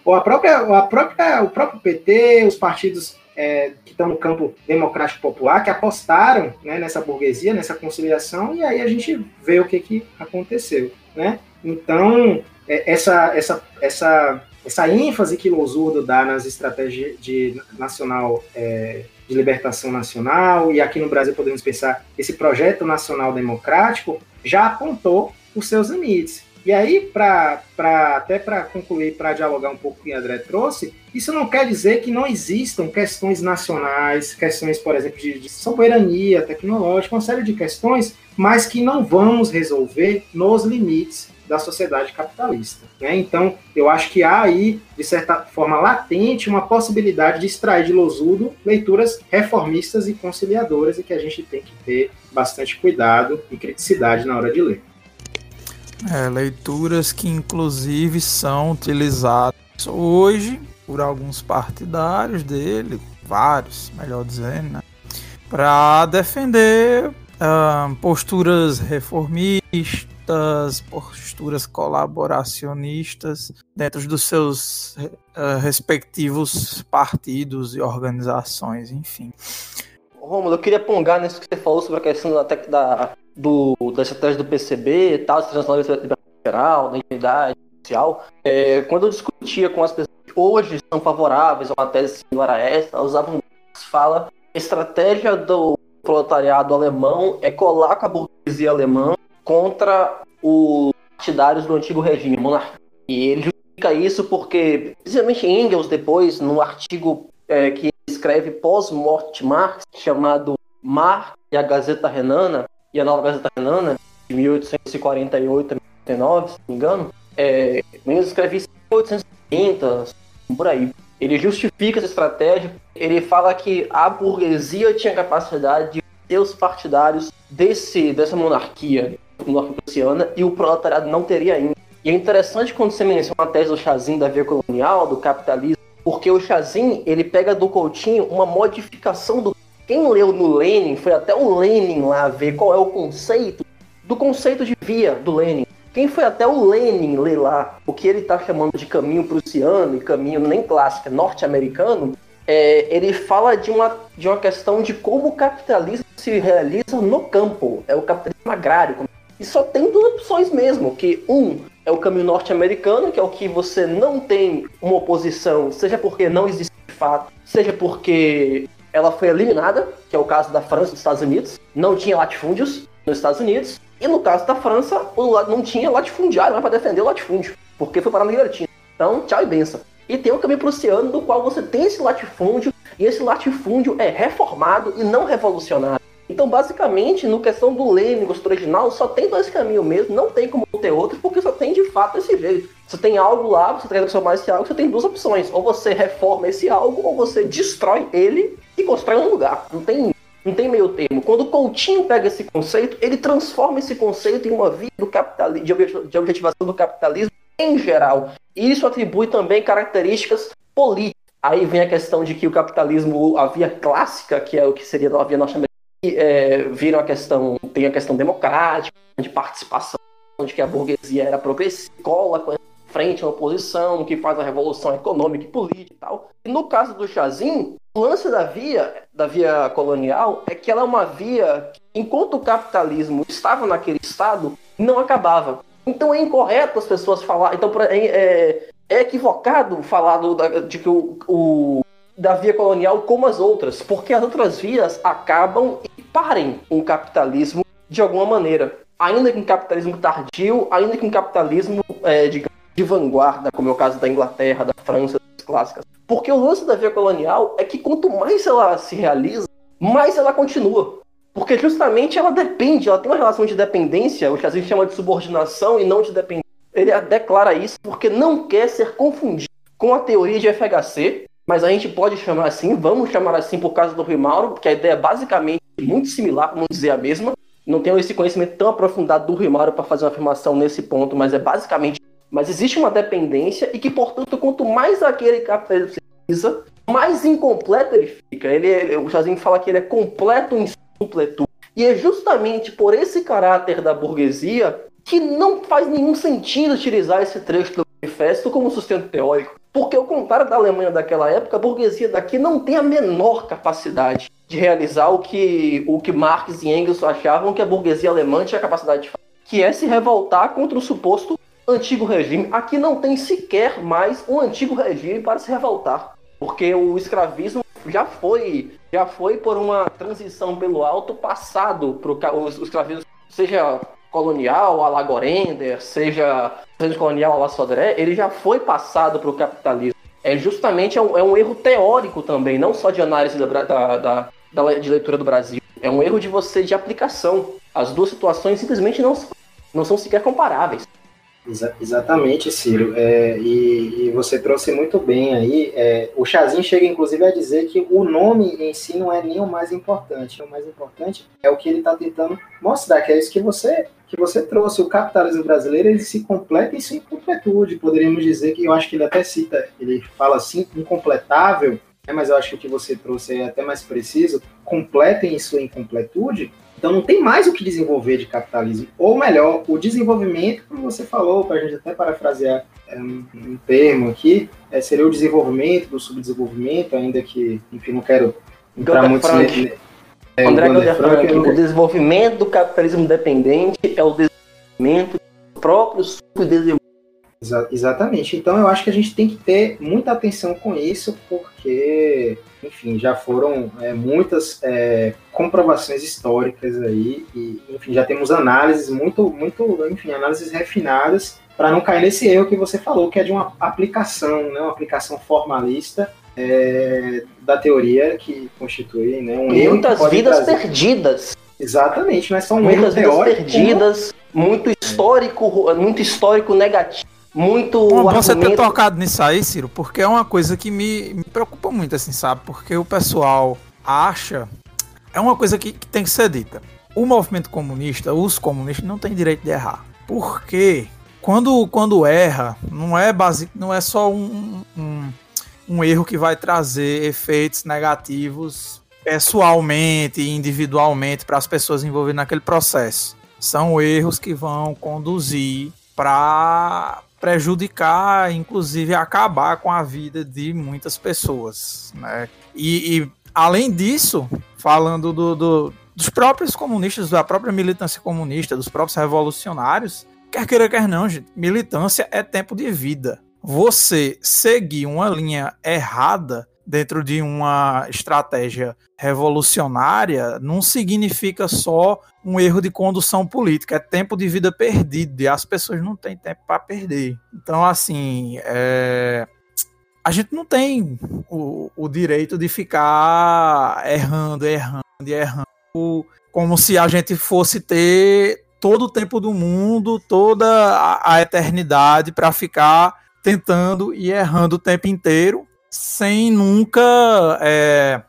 ou a própria, a própria, o próprio PT, os partidos é, que estão no campo democrático popular, que apostaram né, nessa burguesia, nessa conciliação, e aí a gente vê o que, que aconteceu. Né? Então, é, essa, essa, essa, essa ênfase que Losurdo dá nas estratégias de nacional é, de libertação nacional, e aqui no Brasil podemos pensar esse projeto nacional democrático, já apontou os seus limites. E aí, pra, pra, até para concluir, para dialogar um pouco com o que André trouxe, isso não quer dizer que não existam questões nacionais, questões, por exemplo, de, de soberania tecnológica, uma série de questões, mas que não vamos resolver nos limites da sociedade capitalista. Né? Então, eu acho que há aí, de certa forma latente, uma possibilidade de extrair de Losudo leituras reformistas e conciliadoras e que a gente tem que ter bastante cuidado e criticidade na hora de ler. É, leituras que inclusive são utilizadas hoje por alguns partidários dele, vários, melhor dizendo, né, para defender uh, posturas reformistas, posturas colaboracionistas dentro dos seus uh, respectivos partidos e organizações, enfim. Romulo, eu queria pongar nisso que você falou sobre a questão da, da do, da estratégia do PCB e tal, estratégia nacional geral, da identidade social, é, quando eu discutia com as pessoas que hoje são favoráveis a uma tese similar a essa, usavam fala estratégia do proletariado alemão é colar com a burguesia alemã contra os partidários do antigo regime monárquico. E ele justifica isso porque, principalmente Engels, depois, no artigo é, que escreve pós-morte Marx, chamado Marx e a Gazeta Renana, e a Nova Gazeta Renana, de 1848 a 1849, se não me engano, é, escreve isso em 1830, por aí. Ele justifica essa estratégia, ele fala que a burguesia tinha capacidade de ter os partidários desse, dessa monarquia norte-prussiana e o proletariado não teria ainda. E é interessante quando você menciona a tese do Chazin da via colonial, do capitalismo, porque o Chazin, ele pega do Coutinho uma modificação do... Quem leu no Lenin, foi até o Lenin lá ver qual é o conceito do conceito de via do Lenin. Quem foi até o Lenin ler lá o que ele está chamando de caminho prussiano e caminho nem clássico, é norte-americano, é, ele fala de uma, de uma questão de como o capitalismo se realiza no campo. É o capitalismo agrário. E só tem duas opções mesmo, que um é o caminho norte-americano, que é o que você não tem uma oposição, seja porque não existe de fato, seja porque ela foi eliminada, que é o caso da França e dos Estados Unidos, não tinha latifúndios nos Estados Unidos, e no caso da França, não tinha latifundiário para defender o latifúndio, porque foi para a guilhotina. Então, tchau e benção. E tem o caminho prussiano, do qual você tem esse latifúndio, e esse latifúndio é reformado e não revolucionário. Então, basicamente, no questão do Lenin, gosto original, só tem dois caminhos mesmo, não tem como ter outro, porque só tem de fato esse jeito. Você tem algo lá, você quer transformar esse algo, você tem duas opções. Ou você reforma esse algo, ou você destrói ele e constrói um lugar. Não tem, não tem meio termo. Quando o Coutinho pega esse conceito, ele transforma esse conceito em uma via do capitalismo, de objetivação do capitalismo em geral. E isso atribui também características políticas. Aí vem a questão de que o capitalismo, a via clássica, que é o que seria a via norte-americana, é, viram a questão, tem a questão democrática, de participação, de que a burguesia era progressista, cola com a frente, a oposição, que faz a revolução econômica e política e tal. E no caso do Chazin, o lance da via, da via colonial é que ela é uma via que, enquanto o capitalismo estava naquele estado, não acabava. Então é incorreto as pessoas falar. Então é, é, é equivocado falar do, da, de que o, o da via colonial como as outras, porque as outras vias acabam e parem o capitalismo de alguma maneira. Ainda que um capitalismo tardio, ainda que um capitalismo é, de, de vanguarda, como é o caso da Inglaterra, da França, das clássicas. Porque o lance da via colonial é que quanto mais ela se realiza, mais ela continua. Porque justamente ela depende, ela tem uma relação de dependência, o que a gente chama de subordinação e não de dependência. Ele declara isso porque não quer ser confundido com a teoria de FHC, mas a gente pode chamar assim, vamos chamar assim por causa do Rui Mauro, porque a ideia é basicamente muito similar, vamos dizer a mesma. Não tenho esse conhecimento tão aprofundado do Rui Mauro para fazer uma afirmação nesse ponto, mas é basicamente. Mas existe uma dependência e que, portanto, quanto mais aquele se precisa, mais incompleto ele fica. Ele, ele, o Chazinho fala que ele é completo em completude. E é justamente por esse caráter da burguesia que não faz nenhum sentido utilizar esse trecho do manifesto como sustento teórico. Porque, ao contrário da Alemanha daquela época, a burguesia daqui não tem a menor capacidade de realizar o que, o que Marx e Engels achavam que a burguesia alemã tinha capacidade de fazer, que é se revoltar contra o suposto antigo regime. Aqui não tem sequer mais um antigo regime para se revoltar, porque o escravismo já foi, já foi por uma transição pelo alto passado para o escravismo, seja colonial, a la Gorender, seja colonial, la Sodré, ele já foi passado para o capitalismo. É justamente é um, é um, erro teórico também, não só de análise da, da, da, da, de leitura do Brasil. É um erro de você de aplicação. As duas situações simplesmente não, não são sequer comparáveis. Exa exatamente, Ciro. É, e, e, você trouxe muito bem aí. É, o Chazin chega, inclusive, a dizer que o nome em si não é nem o mais importante. O mais importante é o que ele está tentando mostrar, que é isso que você que você trouxe. O capitalismo brasileiro ele se completa em sua incompletude. Poderíamos dizer que eu acho que ele até cita, ele fala assim, incompletável, né, mas eu acho que o que você trouxe é até mais preciso. Completa em sua incompletude então não tem mais o que desenvolver de capitalismo. Ou melhor, o desenvolvimento, como você falou, para a gente até parafrasear é, um, um, termo aqui, é, seria o desenvolvimento do subdesenvolvimento, ainda que, enfim, não quero entrar muito nesse. É, André Gilder Frank, o desenvolvimento do capitalismo dependente é o desenvolvimento do próprio subdesenvolvimento. Exa exatamente. Então eu acho que a gente tem que ter muita atenção com isso, porque enfim, já foram é, muitas é, comprovações históricas aí, e, enfim, já temos análises muito, muito, enfim, análises refinadas para não cair nesse erro que você falou, que é de uma aplicação, né, uma aplicação formalista é, da teoria que constitui né, um erro. Muitas vidas trazer. perdidas. Exatamente, não é só um Muitas erro vidas perdidas, muito histórico, muito histórico negativo. Muito. Bom, argumento... você ter tocado nisso aí, Ciro, porque é uma coisa que me, me preocupa muito, assim, sabe? Porque o pessoal acha. É uma coisa que, que tem que ser dita. O movimento comunista, os comunistas, não têm direito de errar. Porque quando, quando erra, não é basic, não é só um, um, um erro que vai trazer efeitos negativos pessoalmente e individualmente para as pessoas envolvidas naquele processo. São erros que vão conduzir para prejudicar, inclusive acabar com a vida de muitas pessoas. Né? E, e além disso, falando do, do, dos próprios comunistas, da própria militância comunista, dos próprios revolucionários, quer queira, quer não, gente, militância é tempo de vida. Você seguir uma linha errada dentro de uma estratégia revolucionária não significa só um erro de condução política, é tempo de vida perdido e as pessoas não têm tempo para perder. Então, assim, é... a gente não tem o, o direito de ficar errando, errando e errando, como se a gente fosse ter todo o tempo do mundo, toda a, a eternidade para ficar tentando e errando o tempo inteiro sem nunca é,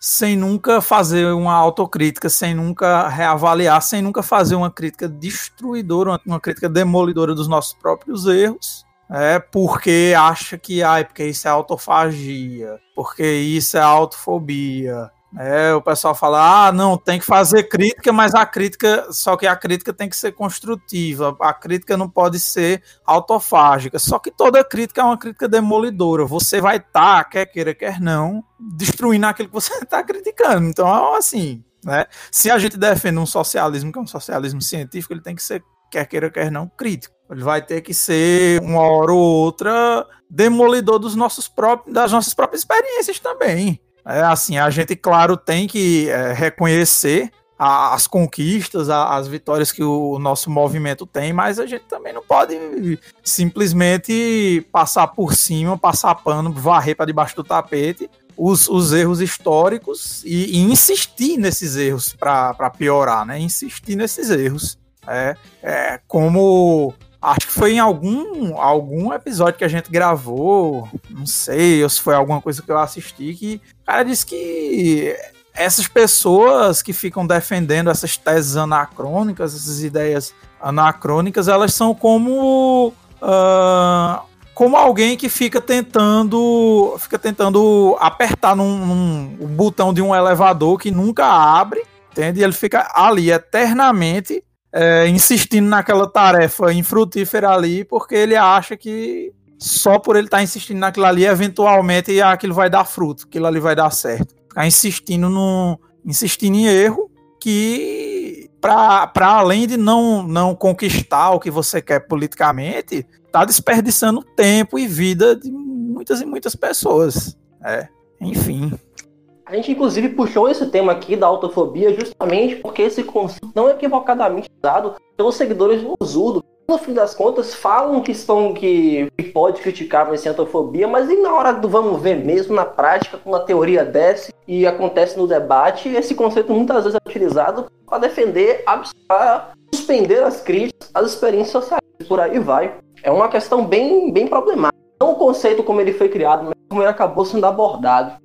sem nunca fazer uma autocrítica, sem nunca reavaliar, sem nunca fazer uma crítica destruidora, uma, crítica demolidora dos nossos próprios erros. É porque acha que ai, porque isso é autofagia, porque isso é autofobia, é, o pessoal fala, ah, não, tem que fazer crítica, mas a crítica, só que a crítica tem que ser construtiva, a crítica não pode ser autofágica. Só que toda crítica é uma crítica demolidora. Você vai estar, tá, quer queira, quer não, destruindo aquilo que você está criticando. Então, assim, né? Se a gente defende um socialismo que é um socialismo científico, ele tem que ser, quer queira, quer não, crítico. Ele vai ter que ser, uma hora ou outra, demolidor dos nossos próprios, das nossas próprias experiências também. É assim, a gente, claro, tem que é, reconhecer a, as conquistas, a, as vitórias que o nosso movimento tem, mas a gente também não pode simplesmente passar por cima, passar pano, varrer para debaixo do tapete os, os erros históricos e, e, insistir nesses erros para piorar, né? Insistir nesses erros. É, é como Acho que foi em algum, algum episódio que a gente gravou, não sei, ou se foi alguma coisa que eu assisti, que o cara disse que essas pessoas que ficam defendendo essas teses anacrônicas, essas ideias anacrônicas, elas são como. Uh, como alguém que fica tentando fica tentando apertar num, num botão de um elevador que nunca abre, entende? Ele fica ali eternamente é, insistindo naquela tarefa infrutífera ali, porque ele acha que só por ele estar tá insistindo naquilo ali, eventualmente aquilo vai dar fruto, aquilo ali vai dar certo. Ficar insistindo no. insistindo em erro que para além de não, não conquistar o que você quer politicamente, tá desperdiçando tempo e vida de muitas e muitas pessoas. É, enfim. A gente, inclusive, puxou esse tema aqui da autofobia justamente porque esse conceito não é equivocadamente usado pelos seguidores do Zurdo. No fim das contas, falam que estão que pode criticar a autofobia, mas e na hora do vamos ver mesmo, na prática, quando a teoria desce e acontece no debate, esse conceito muitas vezes é utilizado para defender, para suspender as críticas, as experiências sociais, por aí vai. É uma questão bem, bem problemática. Não o conceito como ele foi criado, mas como ele acabou sendo abordado.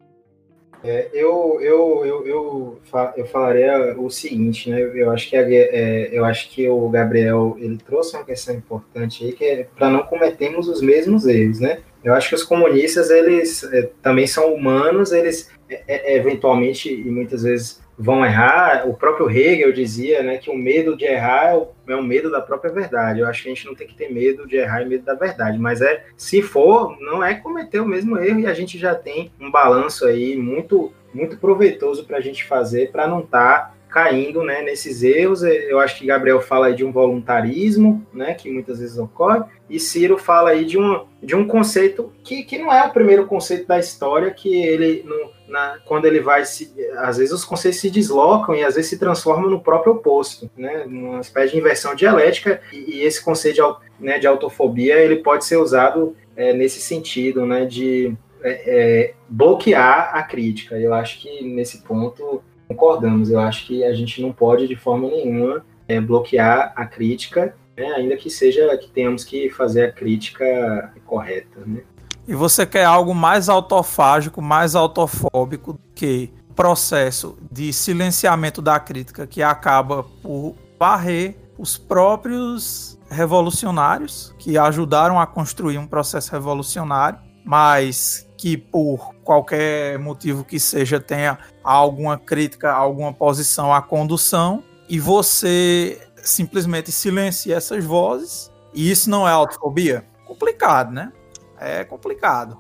É, eu, eu, eu, eu, eu falaria o seguinte, né? Eu acho que, a, é, eu acho que o Gabriel ele trouxe uma questão importante aí, que é para não cometermos os mesmos erros, né? Eu acho que os comunistas, eles é, também são humanos, eles é, é, eventualmente e muitas vezes vão errar. O próprio Hegel dizia né, que o medo de errar é o, é o medo da própria verdade. Eu acho que a gente não tem que ter medo de errar e medo da verdade, mas é se for, não é cometer o mesmo erro e a gente já tem um balanço aí muito muito proveitoso para a gente fazer para não estar tá caindo né, nesses erros. Eu acho que Gabriel fala aí de um voluntarismo, né, que muitas vezes ocorre, e Ciro fala aí de um, de um conceito que, que não é o primeiro conceito da história, que ele, no, na, quando ele vai se. Às vezes os conceitos se deslocam e às vezes se transformam no próprio oposto, né, numa espécie de inversão dialética, e, e esse conceito de, né, de autofobia ele pode ser usado é, nesse sentido, né, de é, é, bloquear a crítica. Eu acho que nesse ponto concordamos. Eu acho que a gente não pode de forma nenhuma é, bloquear a crítica, né, ainda que seja que tenhamos que fazer a crítica correta. Né? E você quer algo mais autofágico, mais autofóbico do que processo de silenciamento da crítica que acaba por varrer os próprios revolucionários que ajudaram a construir um processo revolucionário, mas que por qualquer motivo que seja tenha alguma crítica, alguma posição à condução e você simplesmente silencia essas vozes e isso não é autofobia? Complicado, né? É complicado.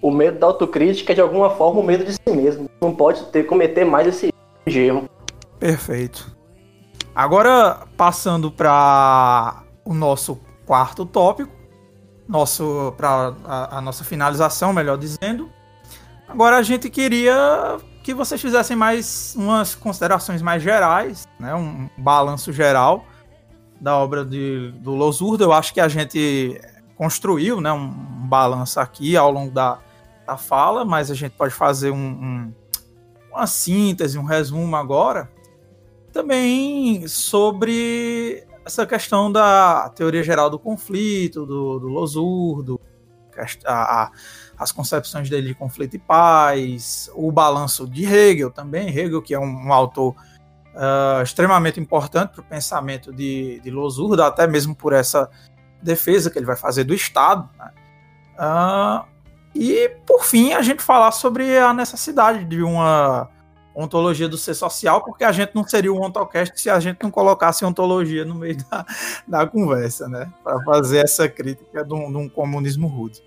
O medo da autocrítica é de alguma forma o medo de si mesmo. Não pode ter cometer mais esse erro. Perfeito. Agora passando para o nosso quarto tópico, nosso para a, a, nossa finalização, melhor dizendo. Agora a gente queria que vocês fizessem mais umas considerações mais gerais, né, um balanço geral da obra de, do Losurdo. Eu acho que a gente construiu né, um, balanço aqui ao longo da, da fala, mas a gente pode fazer um, um, uma síntese, um resumo agora. Também sobre essa questão da teoria geral do conflito, do, do Losurdo, a, a, as concepções dele de conflito e paz, o balanço de Hegel também, Hegel que é um, um autor uh, extremamente importante para o pensamento de, de Losurdo, até mesmo por essa defesa que ele vai fazer do Estado. Né? Uh, e, por fim, a gente falar sobre a necessidade de uma ontologia do ser social, porque a gente não seria um ontocast se a gente não colocasse ontologia no meio da, da conversa, né? Para fazer essa crítica de um, de um, comunismo rude.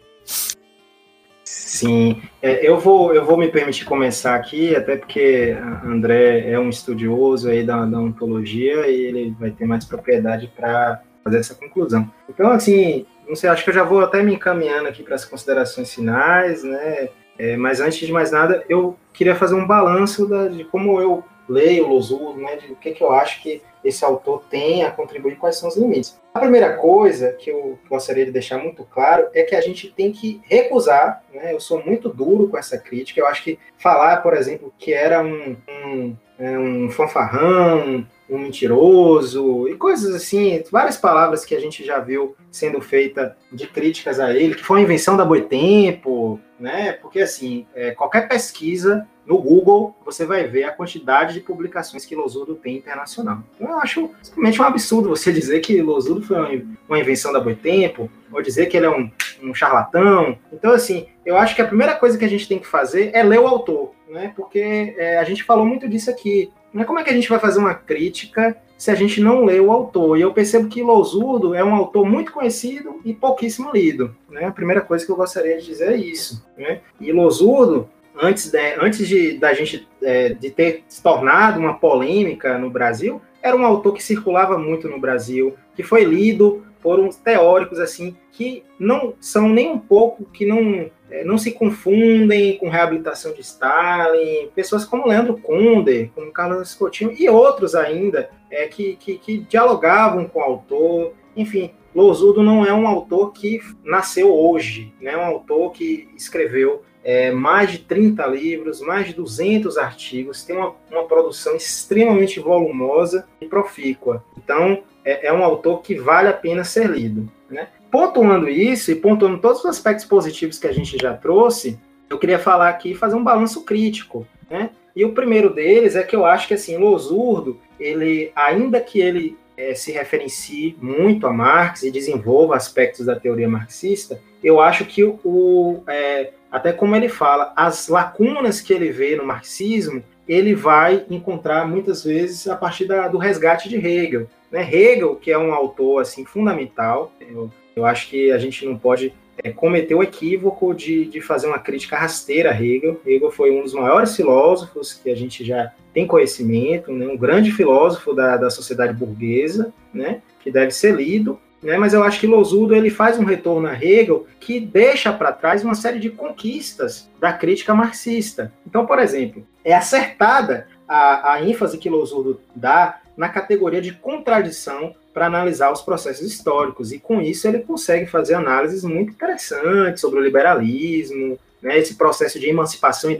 Sim, é, eu, vou, eu vou me permitir começar aqui, até porque André é um estudioso aí da, da ontologia e ele vai ter mais propriedade para fazer essa conclusão. Então, assim, não sei, acho que eu já vou até me encaminhando aqui para as considerações finais, né? É, mas antes de mais nada, eu queria fazer um balanço da, de como eu leio o Losurdo, né, de o que, que eu acho que esse autor tem a contribuir, quais são os limites. A primeira coisa que eu gostaria de deixar muito claro é que a gente tem que recusar, né, eu sou muito duro com essa crítica, eu acho que falar, por exemplo, que era um, um, é, um fanfarrão, um mentiroso e coisas assim, várias palavras que a gente já viu sendo feita de críticas a ele, que foi uma invenção da Boitempo, né? Porque assim, é, qualquer pesquisa no Google, você vai ver a quantidade de publicações que Losurdo tem internacional. Então, eu acho simplesmente um absurdo você dizer que Losurdo foi uma invenção da Boitempo, ou dizer que ele é um, um charlatão. Então, assim, eu acho que a primeira coisa que a gente tem que fazer é ler o autor, né? Porque é, a gente falou muito disso aqui. Né? Como é que a gente vai fazer uma crítica se a gente não lê o autor? E eu percebo que Losurdo é um autor muito conhecido e pouquíssimo lido. Né? A primeira coisa que eu gostaria de dizer é isso. Né? E Losurdo, antes, de, antes de, da gente é, de ter se tornado uma polêmica no Brasil, era um autor que circulava muito no Brasil, que foi lido uns teóricos assim que não são nem um pouco que não é, não se confundem com reabilitação de Stalin, pessoas como Leandro Conde, como Carlos Coutinho e outros ainda é, que, que, que dialogavam com o autor. Enfim, Losudo não é um autor que nasceu hoje, né? é um autor que escreveu é, mais de 30 livros, mais de 200 artigos, tem uma, uma produção extremamente volumosa e profícua. Então, é, é um autor que vale a pena ser lido. Né? pontuando isso e pontuando todos os aspectos positivos que a gente já trouxe, eu queria falar aqui e fazer um balanço crítico, né? E o primeiro deles é que eu acho que assim, Losurdo, ele, ainda que ele é, se referencie muito a Marx e desenvolva aspectos da teoria marxista, eu acho que o, é, até como ele fala, as lacunas que ele vê no marxismo, ele vai encontrar muitas vezes a partir da, do resgate de Hegel. Né? Hegel, que é um autor assim fundamental, eu, eu acho que a gente não pode é, cometer o equívoco de, de fazer uma crítica rasteira a Hegel. Hegel foi um dos maiores filósofos que a gente já tem conhecimento, né? um grande filósofo da, da sociedade burguesa, né? que deve ser lido. Né? Mas eu acho que Losurdo ele faz um retorno a Hegel que deixa para trás uma série de conquistas da crítica marxista. Então, por exemplo, é acertada a, a ênfase que Losurdo dá na categoria de contradição para analisar os processos históricos. E com isso ele consegue fazer análises muito interessantes sobre o liberalismo, né, esse processo de emancipação e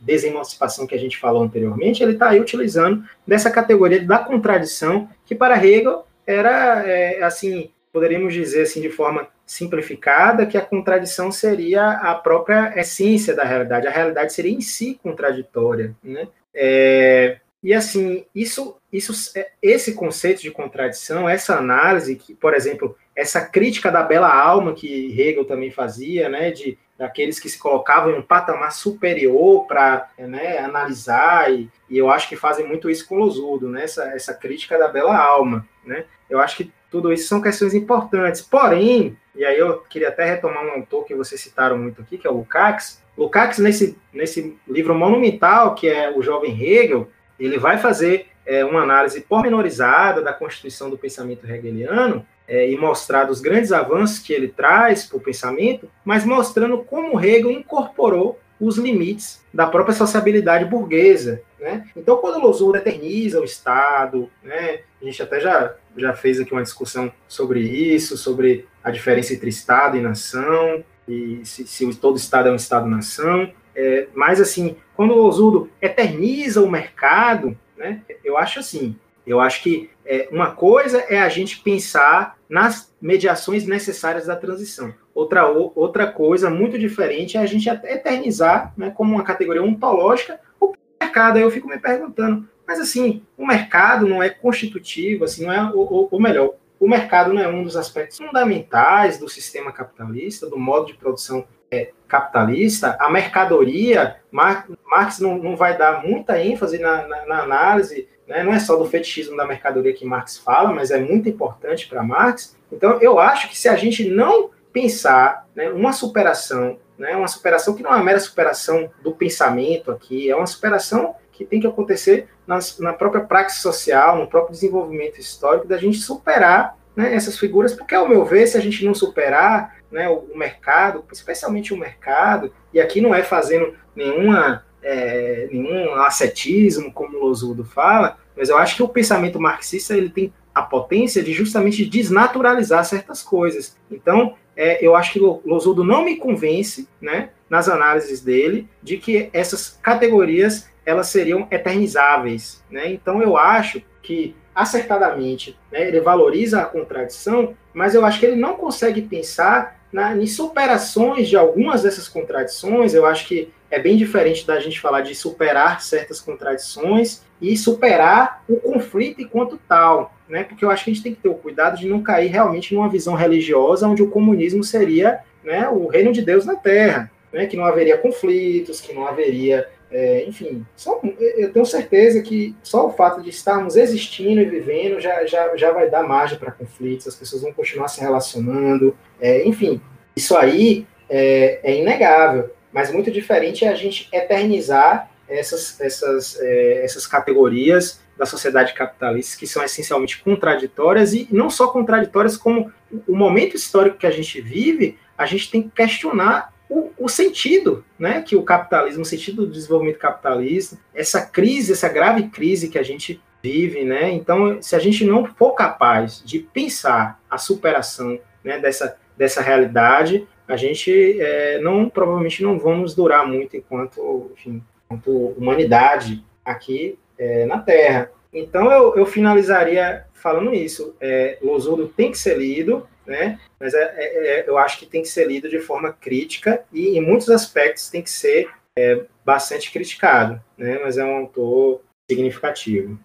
desemancipação que a gente falou anteriormente, ele está aí utilizando dessa categoria da contradição, que para Hegel era, é, assim, poderíamos dizer assim de forma simplificada, que a contradição seria a própria essência da realidade, a realidade seria em si contraditória, né? É, e assim, isso, isso, é, esse conceito de contradição, essa análise, que, por exemplo, essa crítica da bela alma que Hegel também fazia, né, de daqueles que se colocavam em um patamar superior para né, analisar, e, e, eu acho que fazem muito isso com Losudo, né, essa, essa crítica da bela alma, né, eu acho que tudo isso são questões importantes, porém, e aí eu queria até retomar um autor que vocês citaram muito aqui, que é o Lukács, Lukács, nesse, nesse livro monumental, que é o Jovem Hegel, ele vai fazer é, uma análise pormenorizada da constituição do pensamento hegeliano é, e mostrar os grandes avanços que ele traz para o pensamento, mas mostrando como Hegel incorporou os limites da própria sociabilidade burguesa. Né? Então, quando Losur eterniza o Estado, né, a gente até já, já fez aqui uma discussão sobre isso, sobre a diferença entre Estado e nação, e se, se todo Estado é um Estado-nação, é, mas, assim, quando o Osudo eterniza o mercado, né, eu acho assim, eu acho que é, uma coisa é a gente pensar nas mediações necessárias da transição. Outra, outra coisa muito diferente é a gente eternizar né, como uma categoria ontológica o mercado. Aí eu fico me perguntando, mas assim, o mercado não é constitutivo, assim, não é, ou, melhor, o mercado não é um dos aspectos fundamentais do sistema capitalista, do modo de produção é, capitalista, a mercadoria, Marx não, não vai dar muita ênfase na, na, na análise, né? não é só do fetichismo da mercadoria que Marx fala, mas é muito importante para Marx. Então, eu acho que se a gente não pensar né, uma superação, né, uma superação que não é uma mera superação do pensamento aqui, é uma superação que tem que acontecer nas, na própria praxe social, no próprio desenvolvimento histórico, da gente superar né, essas figuras, porque, ao meu ver, se a gente não superar né, o, o, mercado, especialmente o mercado, e aqui não é fazendo nenhuma, é, nenhum ascetismo, como o Losudo fala, mas eu acho que o pensamento marxista ele tem a potência de justamente desnaturalizar certas coisas. Então, é, eu acho que Losudo não me convence, né, nas análises dele, de que essas categorias elas seriam eternizáveis. Né? Então, eu acho que acertadamente, né, ele valoriza a contradição, mas eu acho que ele não consegue pensar na, em superações de algumas dessas contradições. Eu acho que é bem diferente da gente falar de superar certas contradições e superar o conflito enquanto tal, né? Porque eu acho que a gente tem que ter o cuidado de não cair realmente numa visão religiosa onde o comunismo seria né, o reino de Deus na Terra, né? Que não haveria conflitos, que não haveria é, enfim, só, eu tenho certeza que só o fato de estarmos existindo e vivendo já, já, já vai dar margem para conflitos, as pessoas vão continuar se relacionando, é, enfim, isso aí é, é, inegável, mas muito diferente é a gente eternizar essas, essas, é, essas categorias da sociedade capitalista que são essencialmente contraditórias e não só contraditórias, como o momento histórico que a gente vive, a gente tem que questionar o, o, sentido né, que o capitalismo, o sentido do desenvolvimento capitalista, essa crise, essa grave crise que a gente vive, né? Então, se a gente não for capaz de pensar a superação né, dessa, dessa realidade, a gente é, não provavelmente não vamos durar muito enquanto, enfim, enquanto humanidade aqui é, na Terra. Então, eu, eu finalizaria falando isso. É, Losudo tem que ser lido, né? Mas é, é, é, eu acho que tem que ser lido de forma crítica e, em muitos aspectos, tem que ser é, bastante criticado, né? Mas é um autor significativo.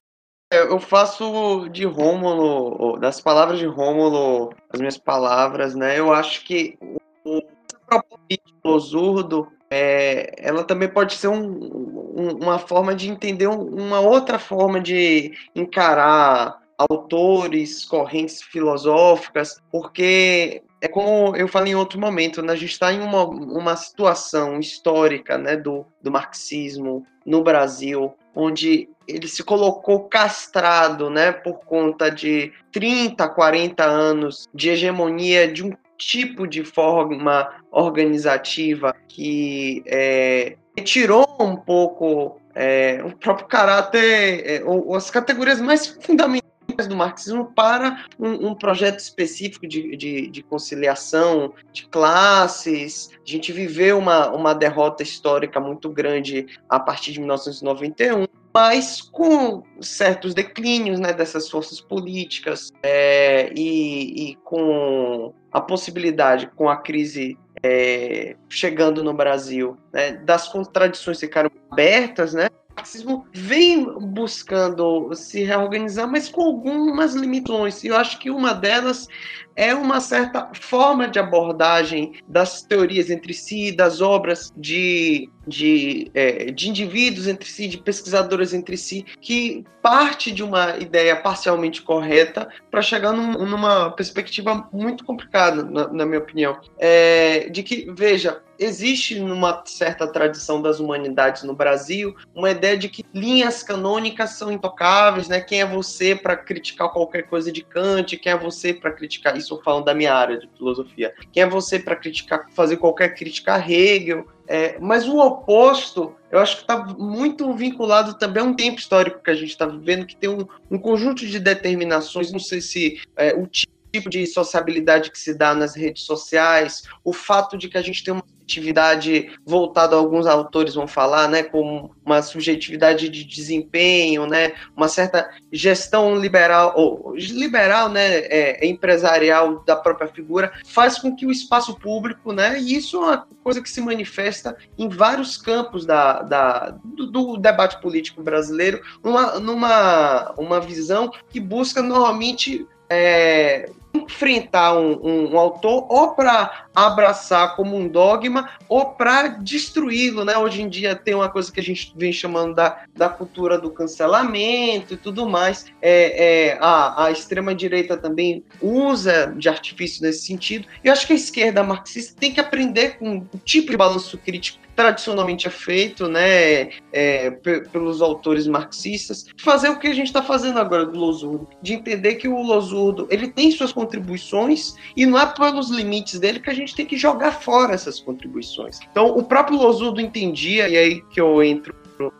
É, eu faço de Rômulo, das palavras de Rômulo, as minhas palavras, né? Eu acho que o proposta do é, ela também pode ser um, um, uma forma de entender uma outra forma de encarar autores, correntes filosóficas, porque é como eu falei em outro momento, né? a gente está em uma, uma situação histórica né, do, do marxismo no Brasil, onde ele se colocou castrado né, por conta de 30, 40 anos de hegemonia de um tipo de forma organizativa que é, tirou um pouco é, o próprio caráter, é, ou, as categorias mais fundamentais do marxismo para um, um projeto específico de, de, de, conciliação de classes. A gente viveu uma, uma derrota histórica muito grande a partir de 1991 mas com certos declínios né, dessas forças políticas é, e, e, com a possibilidade, com a crise é, chegando no Brasil, né, das contradições ficaram abertas, né, marxismo vem buscando se reorganizar, mas com algumas limitações. E eu acho que uma delas é uma certa forma de abordagem das teorias entre si, das obras de, de, é, de indivíduos entre si, de pesquisadores entre si, que parte de uma ideia parcialmente correta para chegar num, numa perspectiva muito complicada, na, na minha opinião. É, de que, veja, existe numa certa tradição das humanidades no Brasil uma ideia de que linhas canônicas são intocáveis, né? Quem é você para criticar qualquer coisa de Kant? Quem é você para criticar isso? Isso falando da minha área de filosofia. Quem é você para criticar, fazer qualquer crítica a Hegel? É, mas o oposto, eu acho que está muito vinculado também a um tempo histórico que a gente está vivendo, que tem um, um, conjunto de determinações, não sei se é, o tipo de sociabilidade que se dá nas redes sociais, o fato de que a gente tem uma subjetividade voltada, alguns autores vão falar, né, como uma subjetividade de desempenho, né, uma certa gestão liberal, ou liberal, né, é, empresarial da própria figura, faz com que o espaço público, né, e isso é uma coisa que se manifesta em vários campos da, da do, do, debate político brasileiro, uma, numa uma visão que busca normalmente é, enfrentar um, um, um, autor ou para abraçar como um dogma ou para destruí-lo, né? Hoje em dia tem uma coisa que a gente vem chamando da, da cultura do cancelamento e tudo mais. É, é a, a extrema-direita também usa de artifício nesse sentido. Eu acho que a esquerda marxista tem que aprender com o tipo de balanço crítico tradicionalmente é feito, né, é, pelos autores marxistas, fazer o que a gente está fazendo agora do Losurdo, de entender que o Losurdo ele tem suas contribuições e não é pelos limites dele que a gente tem que jogar fora essas contribuições. Então, o próprio Losurdo entendia, e aí que eu entro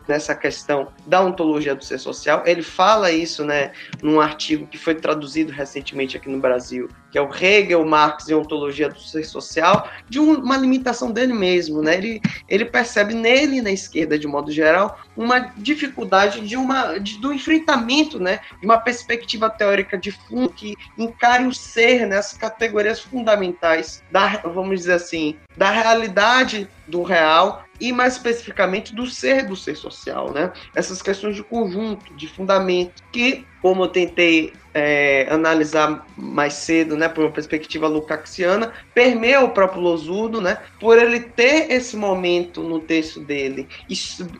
nessa questão da ontologia do ser social. Ele fala isso, né, num artigo que foi traduzido recentemente aqui no Brasil, que é o Hegel, Marx e Ontologia do Ser Social, de uma limitação dele mesmo, né? Ele, ele percebe nele na esquerda, de modo geral, uma dificuldade de uma de, do enfrentamento, né, de uma perspectiva teórica de fundo que encare o ser né, categorias fundamentais da, vamos dizer assim, da realidade do real e mais especificamente do ser do ser social, né? Essas questões de conjunto, de fundamento, que, como eu tentei é, analisar mais cedo, né, por uma perspectiva lucaxiana, permeia o próprio Losurdo, né, por ele ter esse momento no texto dele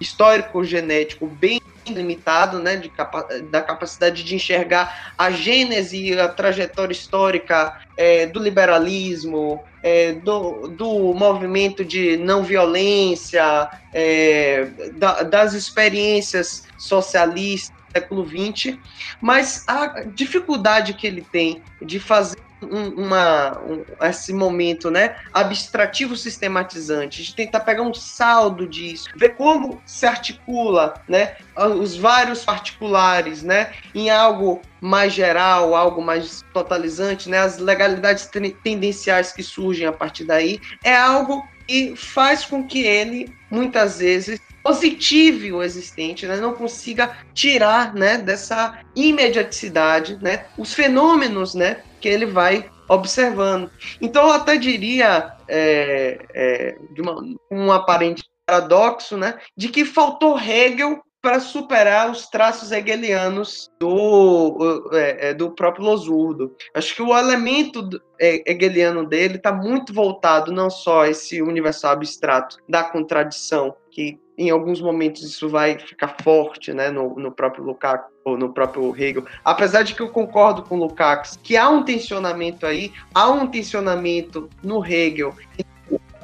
histórico-genético bem limitado, né, capa da capacidade de enxergar a gênese e a trajetória histórica é, do liberalismo, é, do, do movimento de não violência, é, da, das experiências socialistas século XX, mas a dificuldade que ele tem de fazer um, uma, um, esse momento né, abstrativo sistematizante, de tentar pegar um saldo disso, ver como se articula né, os vários particulares né, em algo mais geral, algo mais totalizante, né, as legalidades tendenciais que surgem a partir daí, é algo que faz com que ele, muitas vezes, positive o existente, né, não consiga tirar né, dessa imediaticidade né, os fenômenos né, que ele vai observando. Então, eu até diria, é, é, de uma, um aparente paradoxo, né, de que faltou Hegel para superar os traços hegelianos do, é, é, do próprio Losurdo. Acho que o elemento é, hegeliano dele está muito voltado não só a esse universal abstrato da contradição, que em alguns momentos isso vai ficar forte né, no, no próprio Lukács ou no próprio Hegel. Apesar de que eu concordo com o Lukács que há um tensionamento aí, há um tensionamento no Hegel,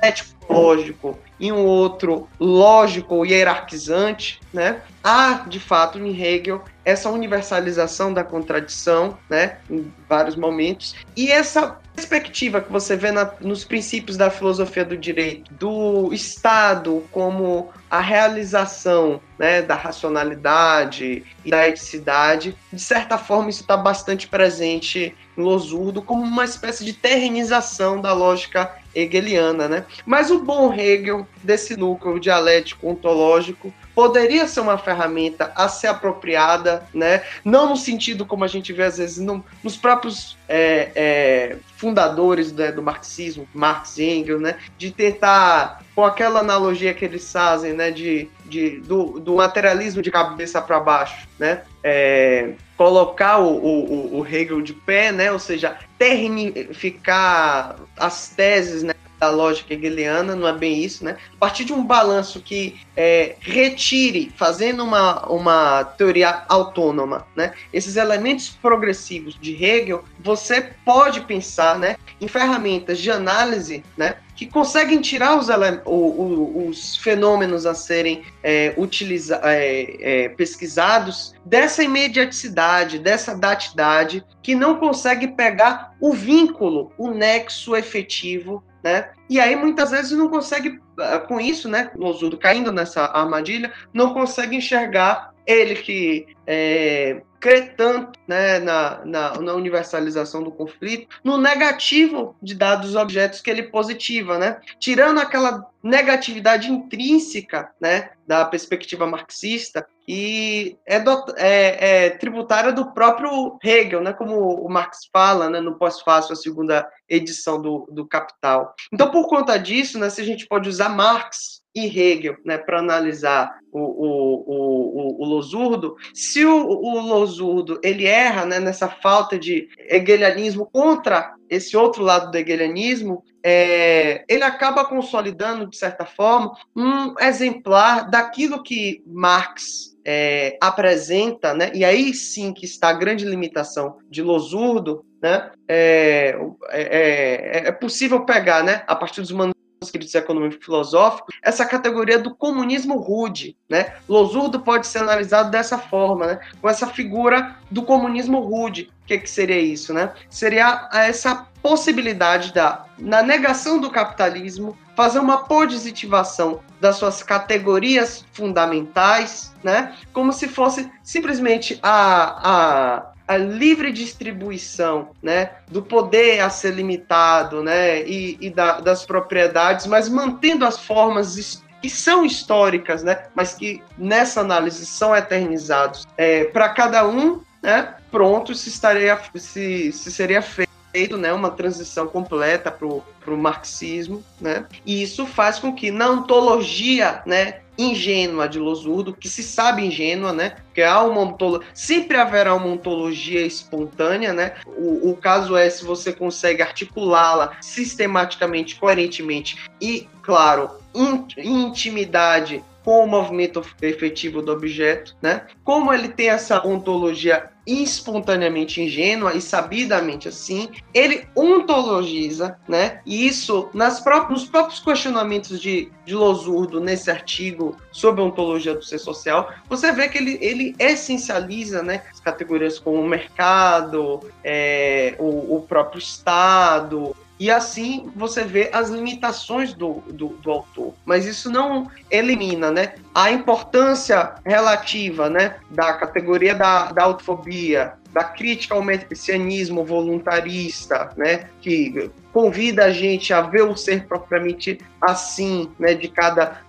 ético lógico e um outro lógico hierarquizante, né? Há, de fato, em Hegel essa universalização da contradição, né, em vários momentos, e essa perspectiva que você vê na, nos princípios da filosofia do direito, do Estado como a realização né, da racionalidade e da eticidade, de certa forma isso está bastante presente em Losurdo como uma espécie de terrenização da lógica hegeliana. Né? Mas o bom Hegel, desse núcleo dialético ontológico, poderia ser uma ferramenta a ser apropriada, né? não no sentido como a gente vê às vezes no, nos próprios é, é, fundadores né, do marxismo, Marx e Engels, né, de tentar, com aquela analogia que eles fazem, né, de, de, do, do materialismo de cabeça para baixo, né, é, colocar o, o, o Hegel de pé, né, ou seja, ternificar as teses, né, da lógica hegeliana, não é bem isso, né? A partir de um balanço que é, retire, fazendo uma, uma teoria autônoma, né? Esses elementos progressivos de Hegel, você pode pensar, né, em ferramentas de análise, né, que conseguem tirar os, o, os fenômenos a serem é, utiliza, é, é, pesquisados dessa imediaticidade, dessa datidade, que não consegue pegar o vínculo, o nexo efetivo né? E aí muitas vezes não consegue, ah, com isso, né? Losudo caindo nessa armadilha, não consegue enxergar ele que é, crê tanto né, na, na, na, universalização do conflito, no negativo de dados objetos que ele positiva, né? Tirando aquela negatividade intrínseca né, da perspectiva marxista e é, do, é, é, tributária do próprio Hegel, né, como o Marx fala né, no pós-fácil, a segunda edição do, do Capital. Então, por conta disso, né, se a gente pode usar Marx e Hegel né, para analisar o, o, o, o, Losurdo, se o, o Losurdo ele erra né, nessa falta de hegelianismo contra esse outro lado do hegelianismo, é, ele acaba consolidando, de certa forma, um exemplar daquilo que Marx é, apresenta, né, e aí sim que está a grande limitação de Losurdo, né, é, é, é, é possível pegar, né, a partir dos escritos econômico filosófico, essa categoria do comunismo rude, né? Losurdo pode ser analisado dessa forma, né? Com essa figura do comunismo rude. O que, que seria isso, né? Seria essa possibilidade da, na negação do capitalismo, fazer uma positivação das suas categorias fundamentais, né? Como se fosse simplesmente a, a a livre distribuição né, do poder a ser limitado né, e, e da, das propriedades, mas mantendo as formas que são históricas, né, mas que nessa análise são eternizados. É, Para cada um, né, pronto, se, estaria, se, se seria feito né, uma transição completa para o marxismo, né? E isso faz com que na ontologia, né, ingênua de Losurdo, que se sabe ingênua, né? Porque há uma ontologia, sempre haverá uma ontologia espontânea, né? O, o caso é se você consegue articulá-la sistematicamente, coerentemente e, claro, in, intimidade com o movimento efetivo do objeto, né? Como ele tem essa ontologia espontaneamente ingênua e sabidamente assim, ele ontologiza, né? E isso nas próprios, nos próprios questionamentos de, de Losurdo nesse artigo sobre ontologia do ser social, você vê que ele, ele essencializa, né? As categorias como o mercado, é, o, o próprio Estado, e assim você vê as limitações do, do, do, autor. Mas isso não elimina né, a importância relativa né, da categoria da, da autofobia, da crítica ao messianismo voluntarista, né, que convida a gente a ver o ser propriamente assim, né, de cada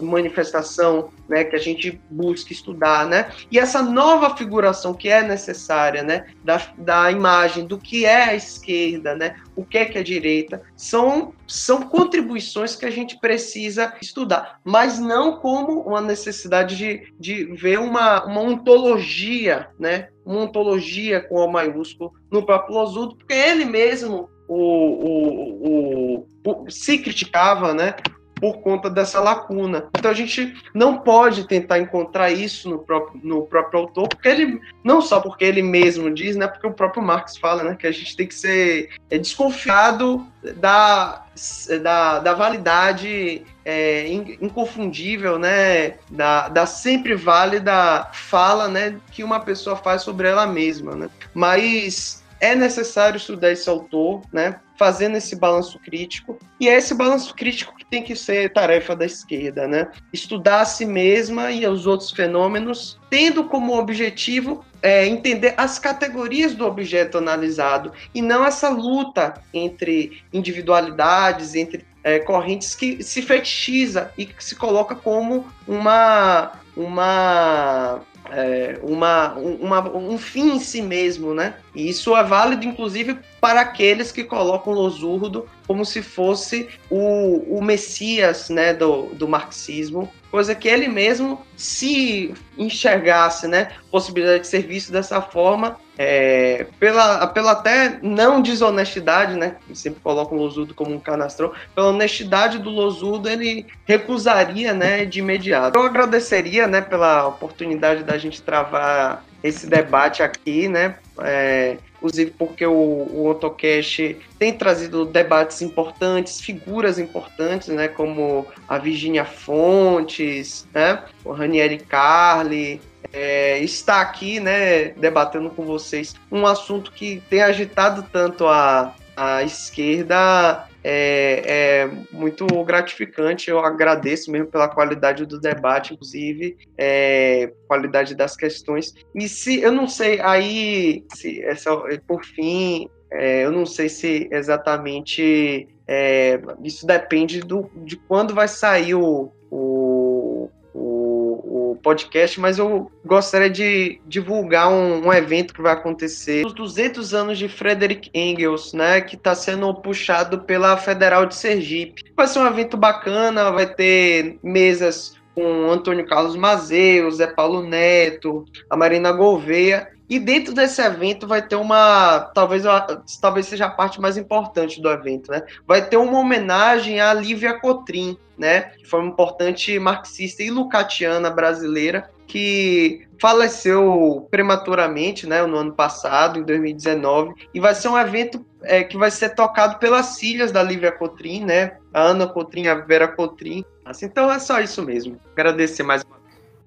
manifestação, né, que a gente busca estudar, né, e essa nova figuração que é necessária, né, da, da imagem do que é a esquerda, né, o que é que é direita, são, são contribuições que a gente precisa estudar, mas não como uma necessidade de, de ver uma, uma ontologia, né, uma ontologia com o maiúsculo no próprio Losudo, porque ele mesmo o, o, o, se criticava, né? Por conta dessa lacuna. Então a gente não pode tentar encontrar isso no próprio, no próprio autor, porque ele, não só porque ele mesmo diz, né? Porque o próprio Marx fala, né? Que a gente tem que ser é, desconfiado da, da, da validade é, inconfundível, né, da, da sempre válida fala, né, que uma pessoa faz sobre ela mesma, né. Mas é necessário estudar esse autor, né? Fazendo esse balanço crítico. E é esse balanço crítico que tem que ser tarefa da esquerda, né? Estudar a si mesma e os outros fenômenos, tendo como objetivo é, entender as categorias do objeto analisado e não essa luta entre individualidades, entre é, correntes que se fetichiza e que se coloca como uma uma é, uma, uma, um fim em si mesmo, né? E isso é válido, inclusive, para aqueles que colocam Losurdo como se fosse o, o Messias né, do, do marxismo, coisa que ele mesmo, se enxergasse né, possibilidade de ser visto dessa forma, é, pela, pela até não desonestidade, né? Sempre colocam o Losurdo como um canastrão, pela honestidade do Losurdo, ele recusaria, né, de imediato. Eu agradeceria, né, pela oportunidade da gente travar esse debate aqui, né? É, inclusive porque o, o tem trazido debates importantes, figuras importantes, né? Como a Virginia Fontes, né? O Ranieri Carli, é, está aqui, né, debatendo com vocês um assunto que tem agitado tanto a, a esquerda é, é, muito gratificante. Eu agradeço mesmo pela qualidade do debate, inclusive, é, qualidade das questões. E se eu não sei, aí, se essa, por fim, é, eu não sei se exatamente é, isso depende do, de quando vai sair o, o podcast, mas eu gostaria de divulgar um, um, evento que vai acontecer. Os 200 anos de Frederick Engels, né, que está sendo puxado pela Federal de Sergipe. Vai ser um evento bacana, vai ter mesas com Antônio Carlos Mazeus, Zé Paulo Neto, a Marina Gouveia. E dentro desse evento vai ter uma, talvez, talvez seja a parte mais importante do evento, né? Vai ter uma homenagem à Lívia Cotrim, né? Que foi uma importante marxista e lucatiana brasileira que faleceu prematuramente, né? No ano passado, em 2019, e vai ser um evento é, que vai ser tocado pelas filhas da Lívia Cotrim, né? A Ana Cotrim, a Vera Cotrim. Assim, então é só isso mesmo. Agradecer mais uma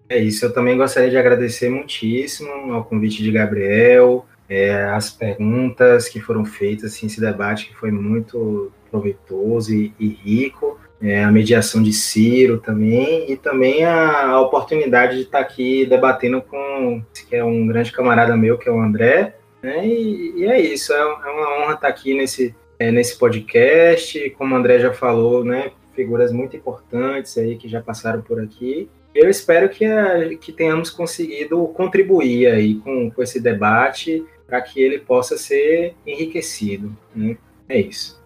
é isso, eu também gostaria de agradecer muitíssimo ao convite de Gabriel, é, as perguntas que foram feitas, assim, esse debate que foi muito proveitoso e, e rico, é, a mediação de Ciro também, e também a, a, oportunidade de estar aqui debatendo com, que é um grande camarada meu, que é o André, né, e, e é isso, é, é, uma honra estar aqui nesse, é, nesse podcast, como o André já falou, né, figuras muito importantes aí que já passaram por aqui, eu espero que, a, que tenhamos conseguido contribuir aí com, com esse debate para que ele possa ser enriquecido. Né? É isso.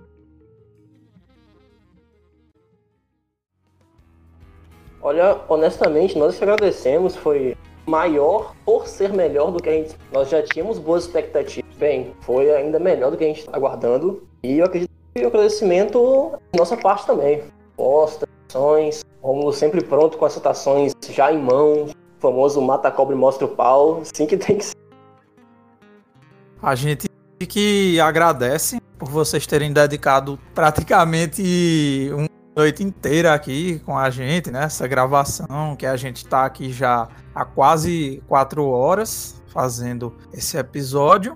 Olha, honestamente, nós agradecemos, foi maior por ser melhor do que a gente. Nós já tínhamos boas expectativas. Bem, foi ainda melhor do que a gente estava aguardando. E eu acredito que o agradecimento nossa parte também. Posta, ações, Rômulo sempre pronto com as citações já em mão, o famoso mata a cobre mostra o pau, assim que tem que ser. A gente que agradece por vocês terem dedicado praticamente uma noite inteira aqui com a gente, né? Essa gravação que a gente está aqui já há quase quatro horas fazendo esse episódio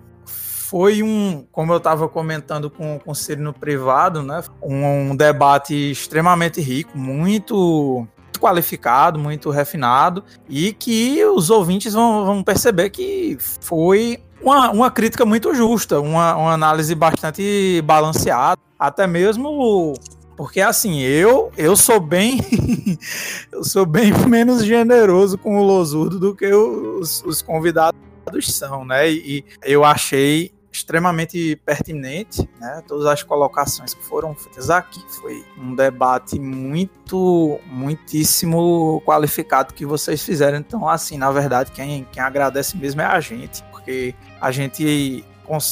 foi um, como eu estava comentando com, o Ciro no privado, né? Um, um debate extremamente rico, muito qualificado, muito refinado, e que os ouvintes vão, vão perceber que foi uma, uma crítica muito justa, uma, uma análise bastante balanceada, até mesmo porque assim, eu eu sou bem eu sou bem menos generoso com o Losurdo do que os, os convidados são, né? E eu achei extremamente pertinente, né? Todas as colocações que foram feitas aqui foi um debate muito, muitíssimo qualificado que vocês fizeram. Então, assim, na verdade, quem, quem agradece mesmo é a gente, porque a gente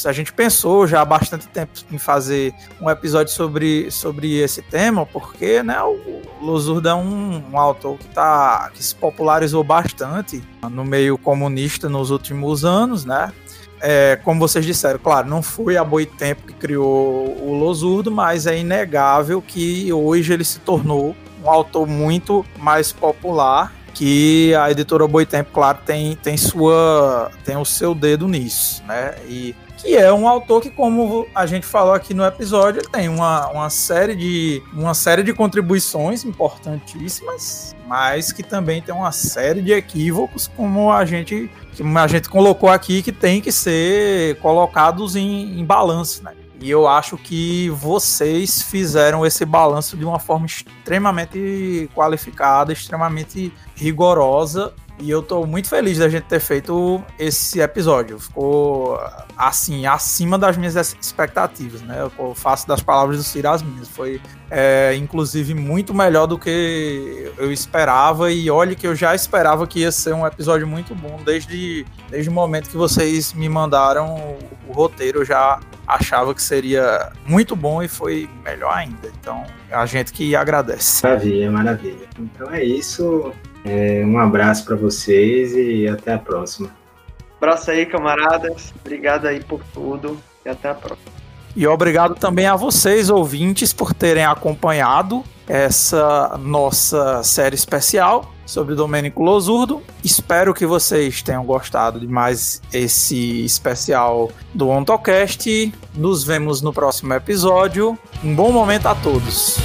a gente pensou já há bastante tempo em fazer um episódio sobre, sobre esse tema, porque né, o Losurda é um, um autor que, tá, que se popularizou bastante no meio comunista nos últimos anos, né? É, como vocês disseram, claro, não foi a Boitempo que criou o Losurdo, mas é inegável que hoje ele se tornou um autor muito mais popular que a editora Boitempo, claro, tem, tem sua tem o seu dedo nisso, né? E que é um autor que, como a gente falou aqui no episódio, ele tem uma, uma, série de, uma série de contribuições importantíssimas, mas que também tem uma série de equívocos, como a gente, que a gente colocou aqui, que tem que ser colocados em, em balanço, né? E eu acho que vocês fizeram esse balanço de uma forma extremamente qualificada, extremamente rigorosa e eu tô muito feliz da gente ter feito esse episódio. Ficou, assim, acima das minhas expectativas, né? Eu faço das palavras do Ciro as minhas. Foi, é, inclusive, muito melhor do que eu esperava. E olhe que eu já esperava que ia ser um episódio muito bom. Desde, desde o momento que vocês me mandaram o, o roteiro, eu já achava que seria muito bom e foi melhor ainda. Então, a gente que agradece. Maravilha, maravilha. Então é isso. É, um abraço para vocês e até a próxima. Abraço aí, camaradas. Obrigado aí por tudo e até a próxima. E obrigado também a vocês, ouvintes, por terem acompanhado essa nossa série especial sobre Domênico Losurdo. Espero que vocês tenham gostado de mais esse especial do OntoCast. Nos vemos no próximo episódio. Um bom momento a todos.